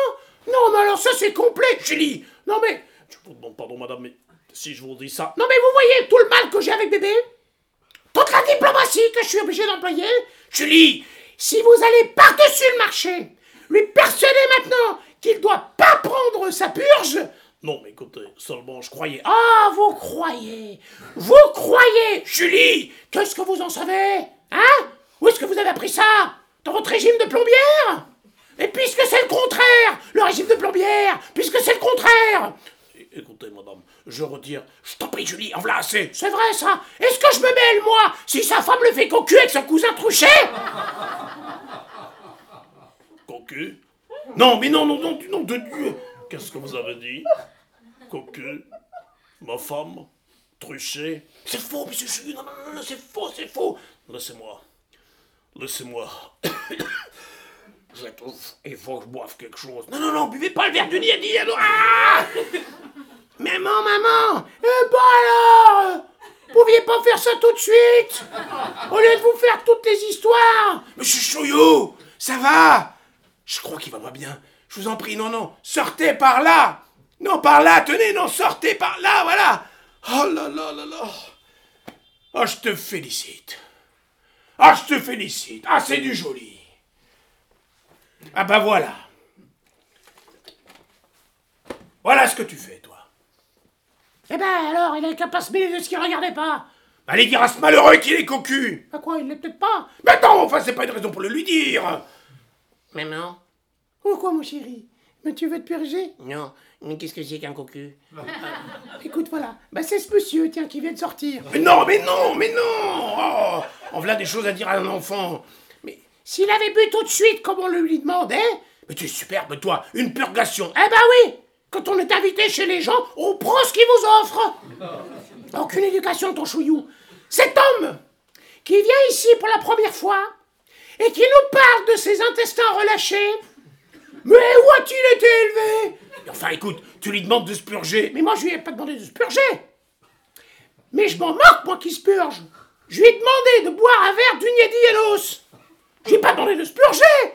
Non, mais alors ça, c'est complet Julie Non, mais... Je vous demande pardon, madame, mais si je vous dis ça. Non, mais vous voyez tout le mal que j'ai avec bébé Toute la diplomatie que je suis obligé d'employer Julie Si vous allez par-dessus le marché, lui persuader maintenant qu'il doit pas prendre sa purge... Non, mais écoutez, seulement je croyais. Ah, vous croyez. Vous croyez Julie. Qu'est-ce que vous en savez Hein? Où est-ce que vous avez appris ça? Dans votre régime de plombière? Et puisque c'est le contraire, le régime de plombière, puisque c'est le contraire! Écoutez, madame, je retire. Je t'en prie, Julie, en voilà assez. C'est vrai ça. Est-ce que je me mêle, moi, si sa femme le fait cocu avec son cousin Truchet Cocu? Non, mais non, non, non, du nom de Dieu. Qu'est-ce que vous avez dit? Cocu Ma femme Truché C'est faux, monsieur Julie, non, non, non, c'est faux, c'est faux. Laissez-moi. Laissez-moi. <coughs> J'étouffe, il faut que je boive quelque chose. Non, non, non, buvez pas le verre du nid, ah Maman, maman Eh ben alors. Vous pouviez pas faire ça tout de suite. Au lieu de vous faire toutes les histoires. Monsieur Chouillou, ça va Je crois qu'il va pas bien. Je vous en prie, non, non, sortez par là. Non, par là, tenez, non, sortez par là, voilà. Oh là là là là. Oh, je te félicite. Ah, je te félicite. Ah, c'est du joli. Ah bah voilà. Voilà ce que tu fais, toi. Eh ben alors, il a qu'à pas se mêler de ce qu'il regardait pas. Allez dire à ce malheureux qu'il est cocu. À quoi, il l'est peut-être pas. Mais non, enfin, c'est pas une raison pour le lui dire Maman Oh quoi, mon chéri? Mais tu veux te purger? Non, mais qu'est-ce que c'est qu'un cocu? <laughs> Écoute, voilà. Bah c'est ce monsieur, tiens, qui vient de sortir. Mais non, mais non, mais non! Oh, On voilà des choses à dire à un enfant. Mais s'il avait bu tout de suite comme on le lui demandait... Mais tu es superbe, toi. Une purgation. Eh ben oui! Quand on est invité chez les gens, on prend ce qu'ils vous offrent. Aucune éducation, ton chouillou. Cet homme qui vient ici pour la première fois et qui nous parle de ses intestins relâchés... Mais où a-t-il été élevé? Enfin, écoute, tu lui demandes de se purger. Mais moi, je lui ai pas demandé de se purger. Mais je m'en moque, moi, qui se purge. Je lui ai demandé de boire un verre d'Uniedielos. Je lui ai pas demandé de se purger.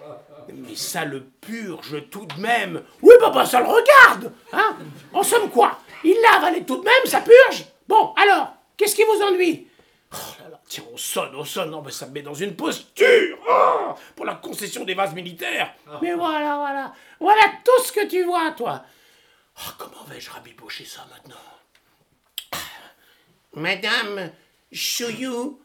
Mais ça le purge tout de même. Oui, bah, bah, ça le regarde. Hein en somme, quoi? Il l'a avalé tout de même, ça purge. Bon, alors, qu'est-ce qui vous ennuie? Oh là là, tiens, on sonne, on sonne. Non, mais ça me met dans une posture oh, pour la concession des vases militaires. Mais voilà, voilà. Voilà tout ce que tu vois, toi. Oh, comment vais-je rabibocher ça maintenant Madame Chouillou,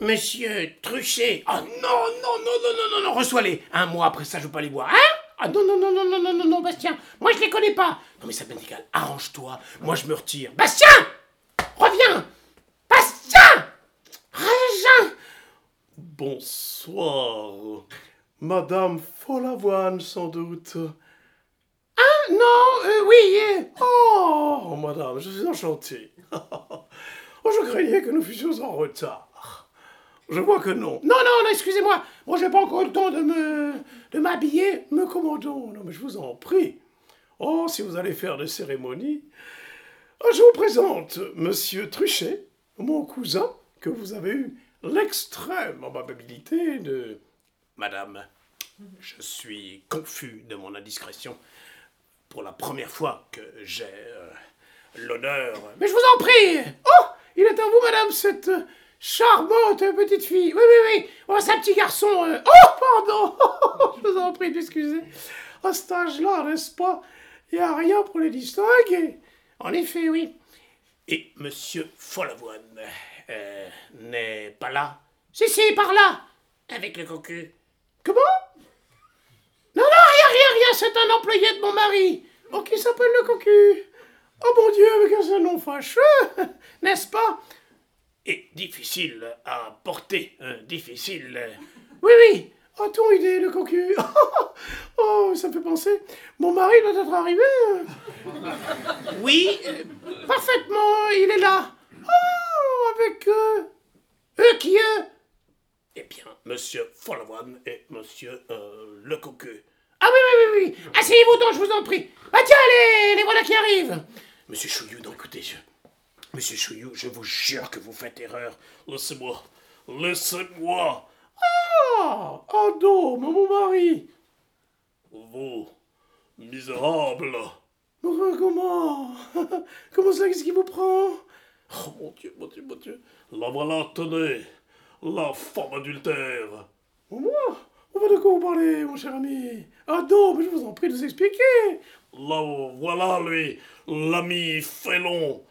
Monsieur Truchet. Oh non, non, non, non, non, non, non, reçois-les. Un mois après ça, je veux pas les boire. Hein Ah non, non, non, non, non, non, non, non, Bastien. Moi, je les connais pas. Non, mais ça m'est égal. Arrange-toi. Moi, je me retire. Bastien Reviens Bastien Régin Bonsoir. Madame Folavoine, sans doute. Ah, non, euh, oui, euh, Oh, madame, je suis enchanté. <laughs> oh, je craignais que nous fussions en retard. Je vois que non. Non, non, excusez-moi. Moi, j'ai pas encore le temps de me. de m'habiller. Me commandons, non, mais je vous en prie. Oh, si vous allez faire des cérémonies. Ah, je vous présente Monsieur Truchet, mon cousin, que vous avez eu l'extrême amabilité de. Madame, je suis confus de mon indiscrétion. Pour la première fois que j'ai euh, l'honneur. Mais je vous en prie Oh Il est à vous, madame, cette charmante petite fille. Oui, oui, oui. Oh, c'est un petit garçon. euh. Oh, pardon <laughs> Je vous en prie d'excuser. À cet âge-là, n'est-ce pas? Il n'y a rien pour les distinguer. En effet, oui. Et Monsieur Folavoine euh, n'est pas là. Si, si, par là. Avec le cocu. Comment? Non, non, rien, rien, rien, c'est un employé de mon mari. Oh, qui s'appelle le cocu? Oh mon Dieu, mais que ce nom fâcheux, <laughs> n'est-ce pas? Et difficile à porter. hein, difficile. euh. Oui, oui. Oh, ton idée, le cocu? <laughs> oh, ça me fait penser. Mon mari doit être arrivé. Oui, Parfaitement, il est là. Oh, avec eux. Eux qui eux Eh bien, Monsieur Folavoine et Monsieur euh, Le Cocu. Ah oui, oui, oui, oui. Asseyez-vous donc, je vous en prie. Ah tiens, les, les voilà qui arrivent. Monsieur Chouillou, non, écoutez, je... Monsieur Chouillou, je vous jure que vous faites erreur. Laissez-moi. Laissez-moi. Ah, oh non, mon mari. Vous. Misérable. Enfin, comment? <laughs> Comment ça, qu'est-ce qui vous prend? Oh mon Dieu, mon Dieu, mon Dieu. La voilà, tenez. La femme adultère. Moi On va de quoi vous parlez, mon cher ami Ah non, mais je vous en prie de vous expliquer Là, voilà, lui. L'ami félon.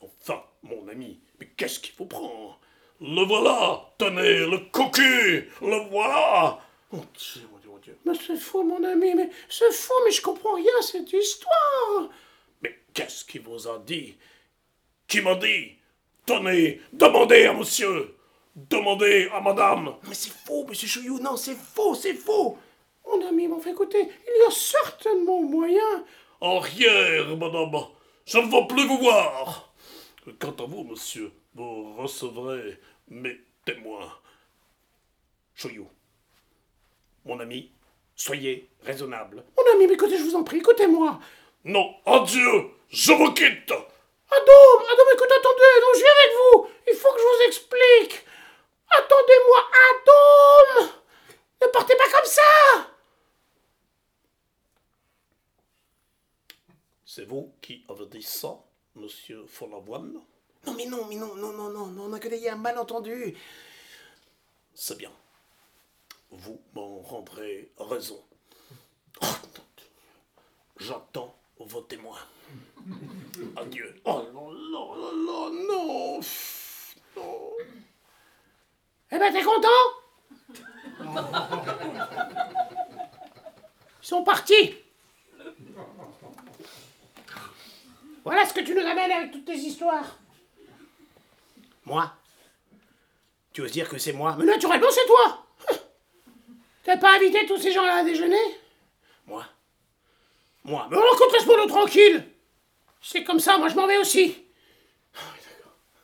Enfin, mon ami. Mais qu'est-ce qui vous prend? Le voilà. Tenez, le cocu. Le voilà. Mon Dieu, mon Dieu, mon Dieu. Mais c'est fou, mon ami, mais c'est fou, mais je comprends rien à cette histoire Mais qu'est-ce qui vous a dit? Qui m'a dit? Tenez, demandez à monsieur Demandez à madame. Mais c'est faux, monsieur Chouillou, non, c'est faux, c'est faux. Mon ami, m'en fait écouter, il y a certainement moyen. Arrière, madame. Je ne veux plus vous voir. Quant à vous, monsieur, vous recevrez mes témoins. Choyou, mon ami, soyez raisonnable. Mon ami, mais écoutez, je vous en prie, écoutez-moi. Non, adieu, je vous quitte. Adam, Adam, écoute, attendez, non, je viens avec vous. Il faut que je vous explique Attendez-moi, Adam Ne partez pas comme ça C'est vous qui avez dit ça, monsieur Follavoine? Non, mais non, mais non, non, non, non, non, on a que des un malentendu C'est bien. Vous m'en rendrez raison. Oh, J'attends vos témoins. Adieu. Oh non, non, non, non, non Non Eh ben, t'es content? Ils sont partis. Voilà ce que tu nous amènes avec toutes tes histoires. Moi? Tu oses dire que c'est moi? Mais naturellement, c'est toi. T'as pas invité tous ces gens-là à déjeuner? Moi? Moi. Mais on laisse-moi nous tranquille. C'est comme ça, moi je m'en vais aussi.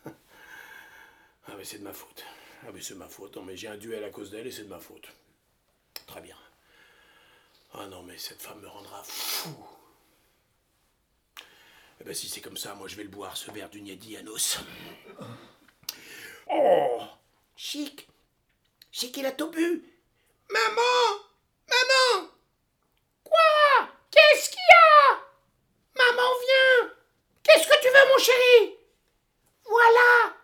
Ah mais c'est de ma faute. Ah mais c'est ma faute. Non mais j'ai un duel à cause d'elle et c'est de ma faute. Très bien. Ah non mais cette femme me rendra fou. Eh ben si c'est comme ça, moi je vais le boire, ce verre du Niedi Anos. Oh Chic Chic, il a tout bu Maman Quoi Qu'est-ce qu'il y a Maman, viens Qu'est-ce que tu veux, mon chéri Voilà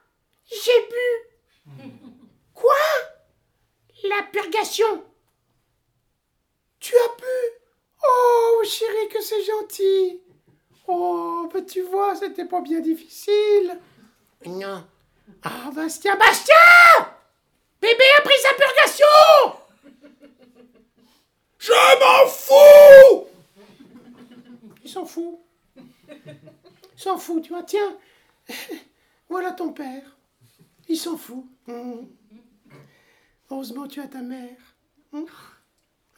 J'ai bu Quoi Purgation Tu as bu? Oh, chéri, que c'est gentil Oh, bah tu vois, c'était pas bien difficile Non. Ah, Bastien, Bastien Bébé a pris sa purgation Je m'en fous Il s'en fout. Il s'en fout, tu vois, tiens. <laughs> Voilà ton père. Il s'en fout. Hum. Heureusement, tu as ta mère. Hum.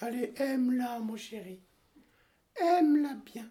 Allez, aime-la, mon chéri. Aime-la bien.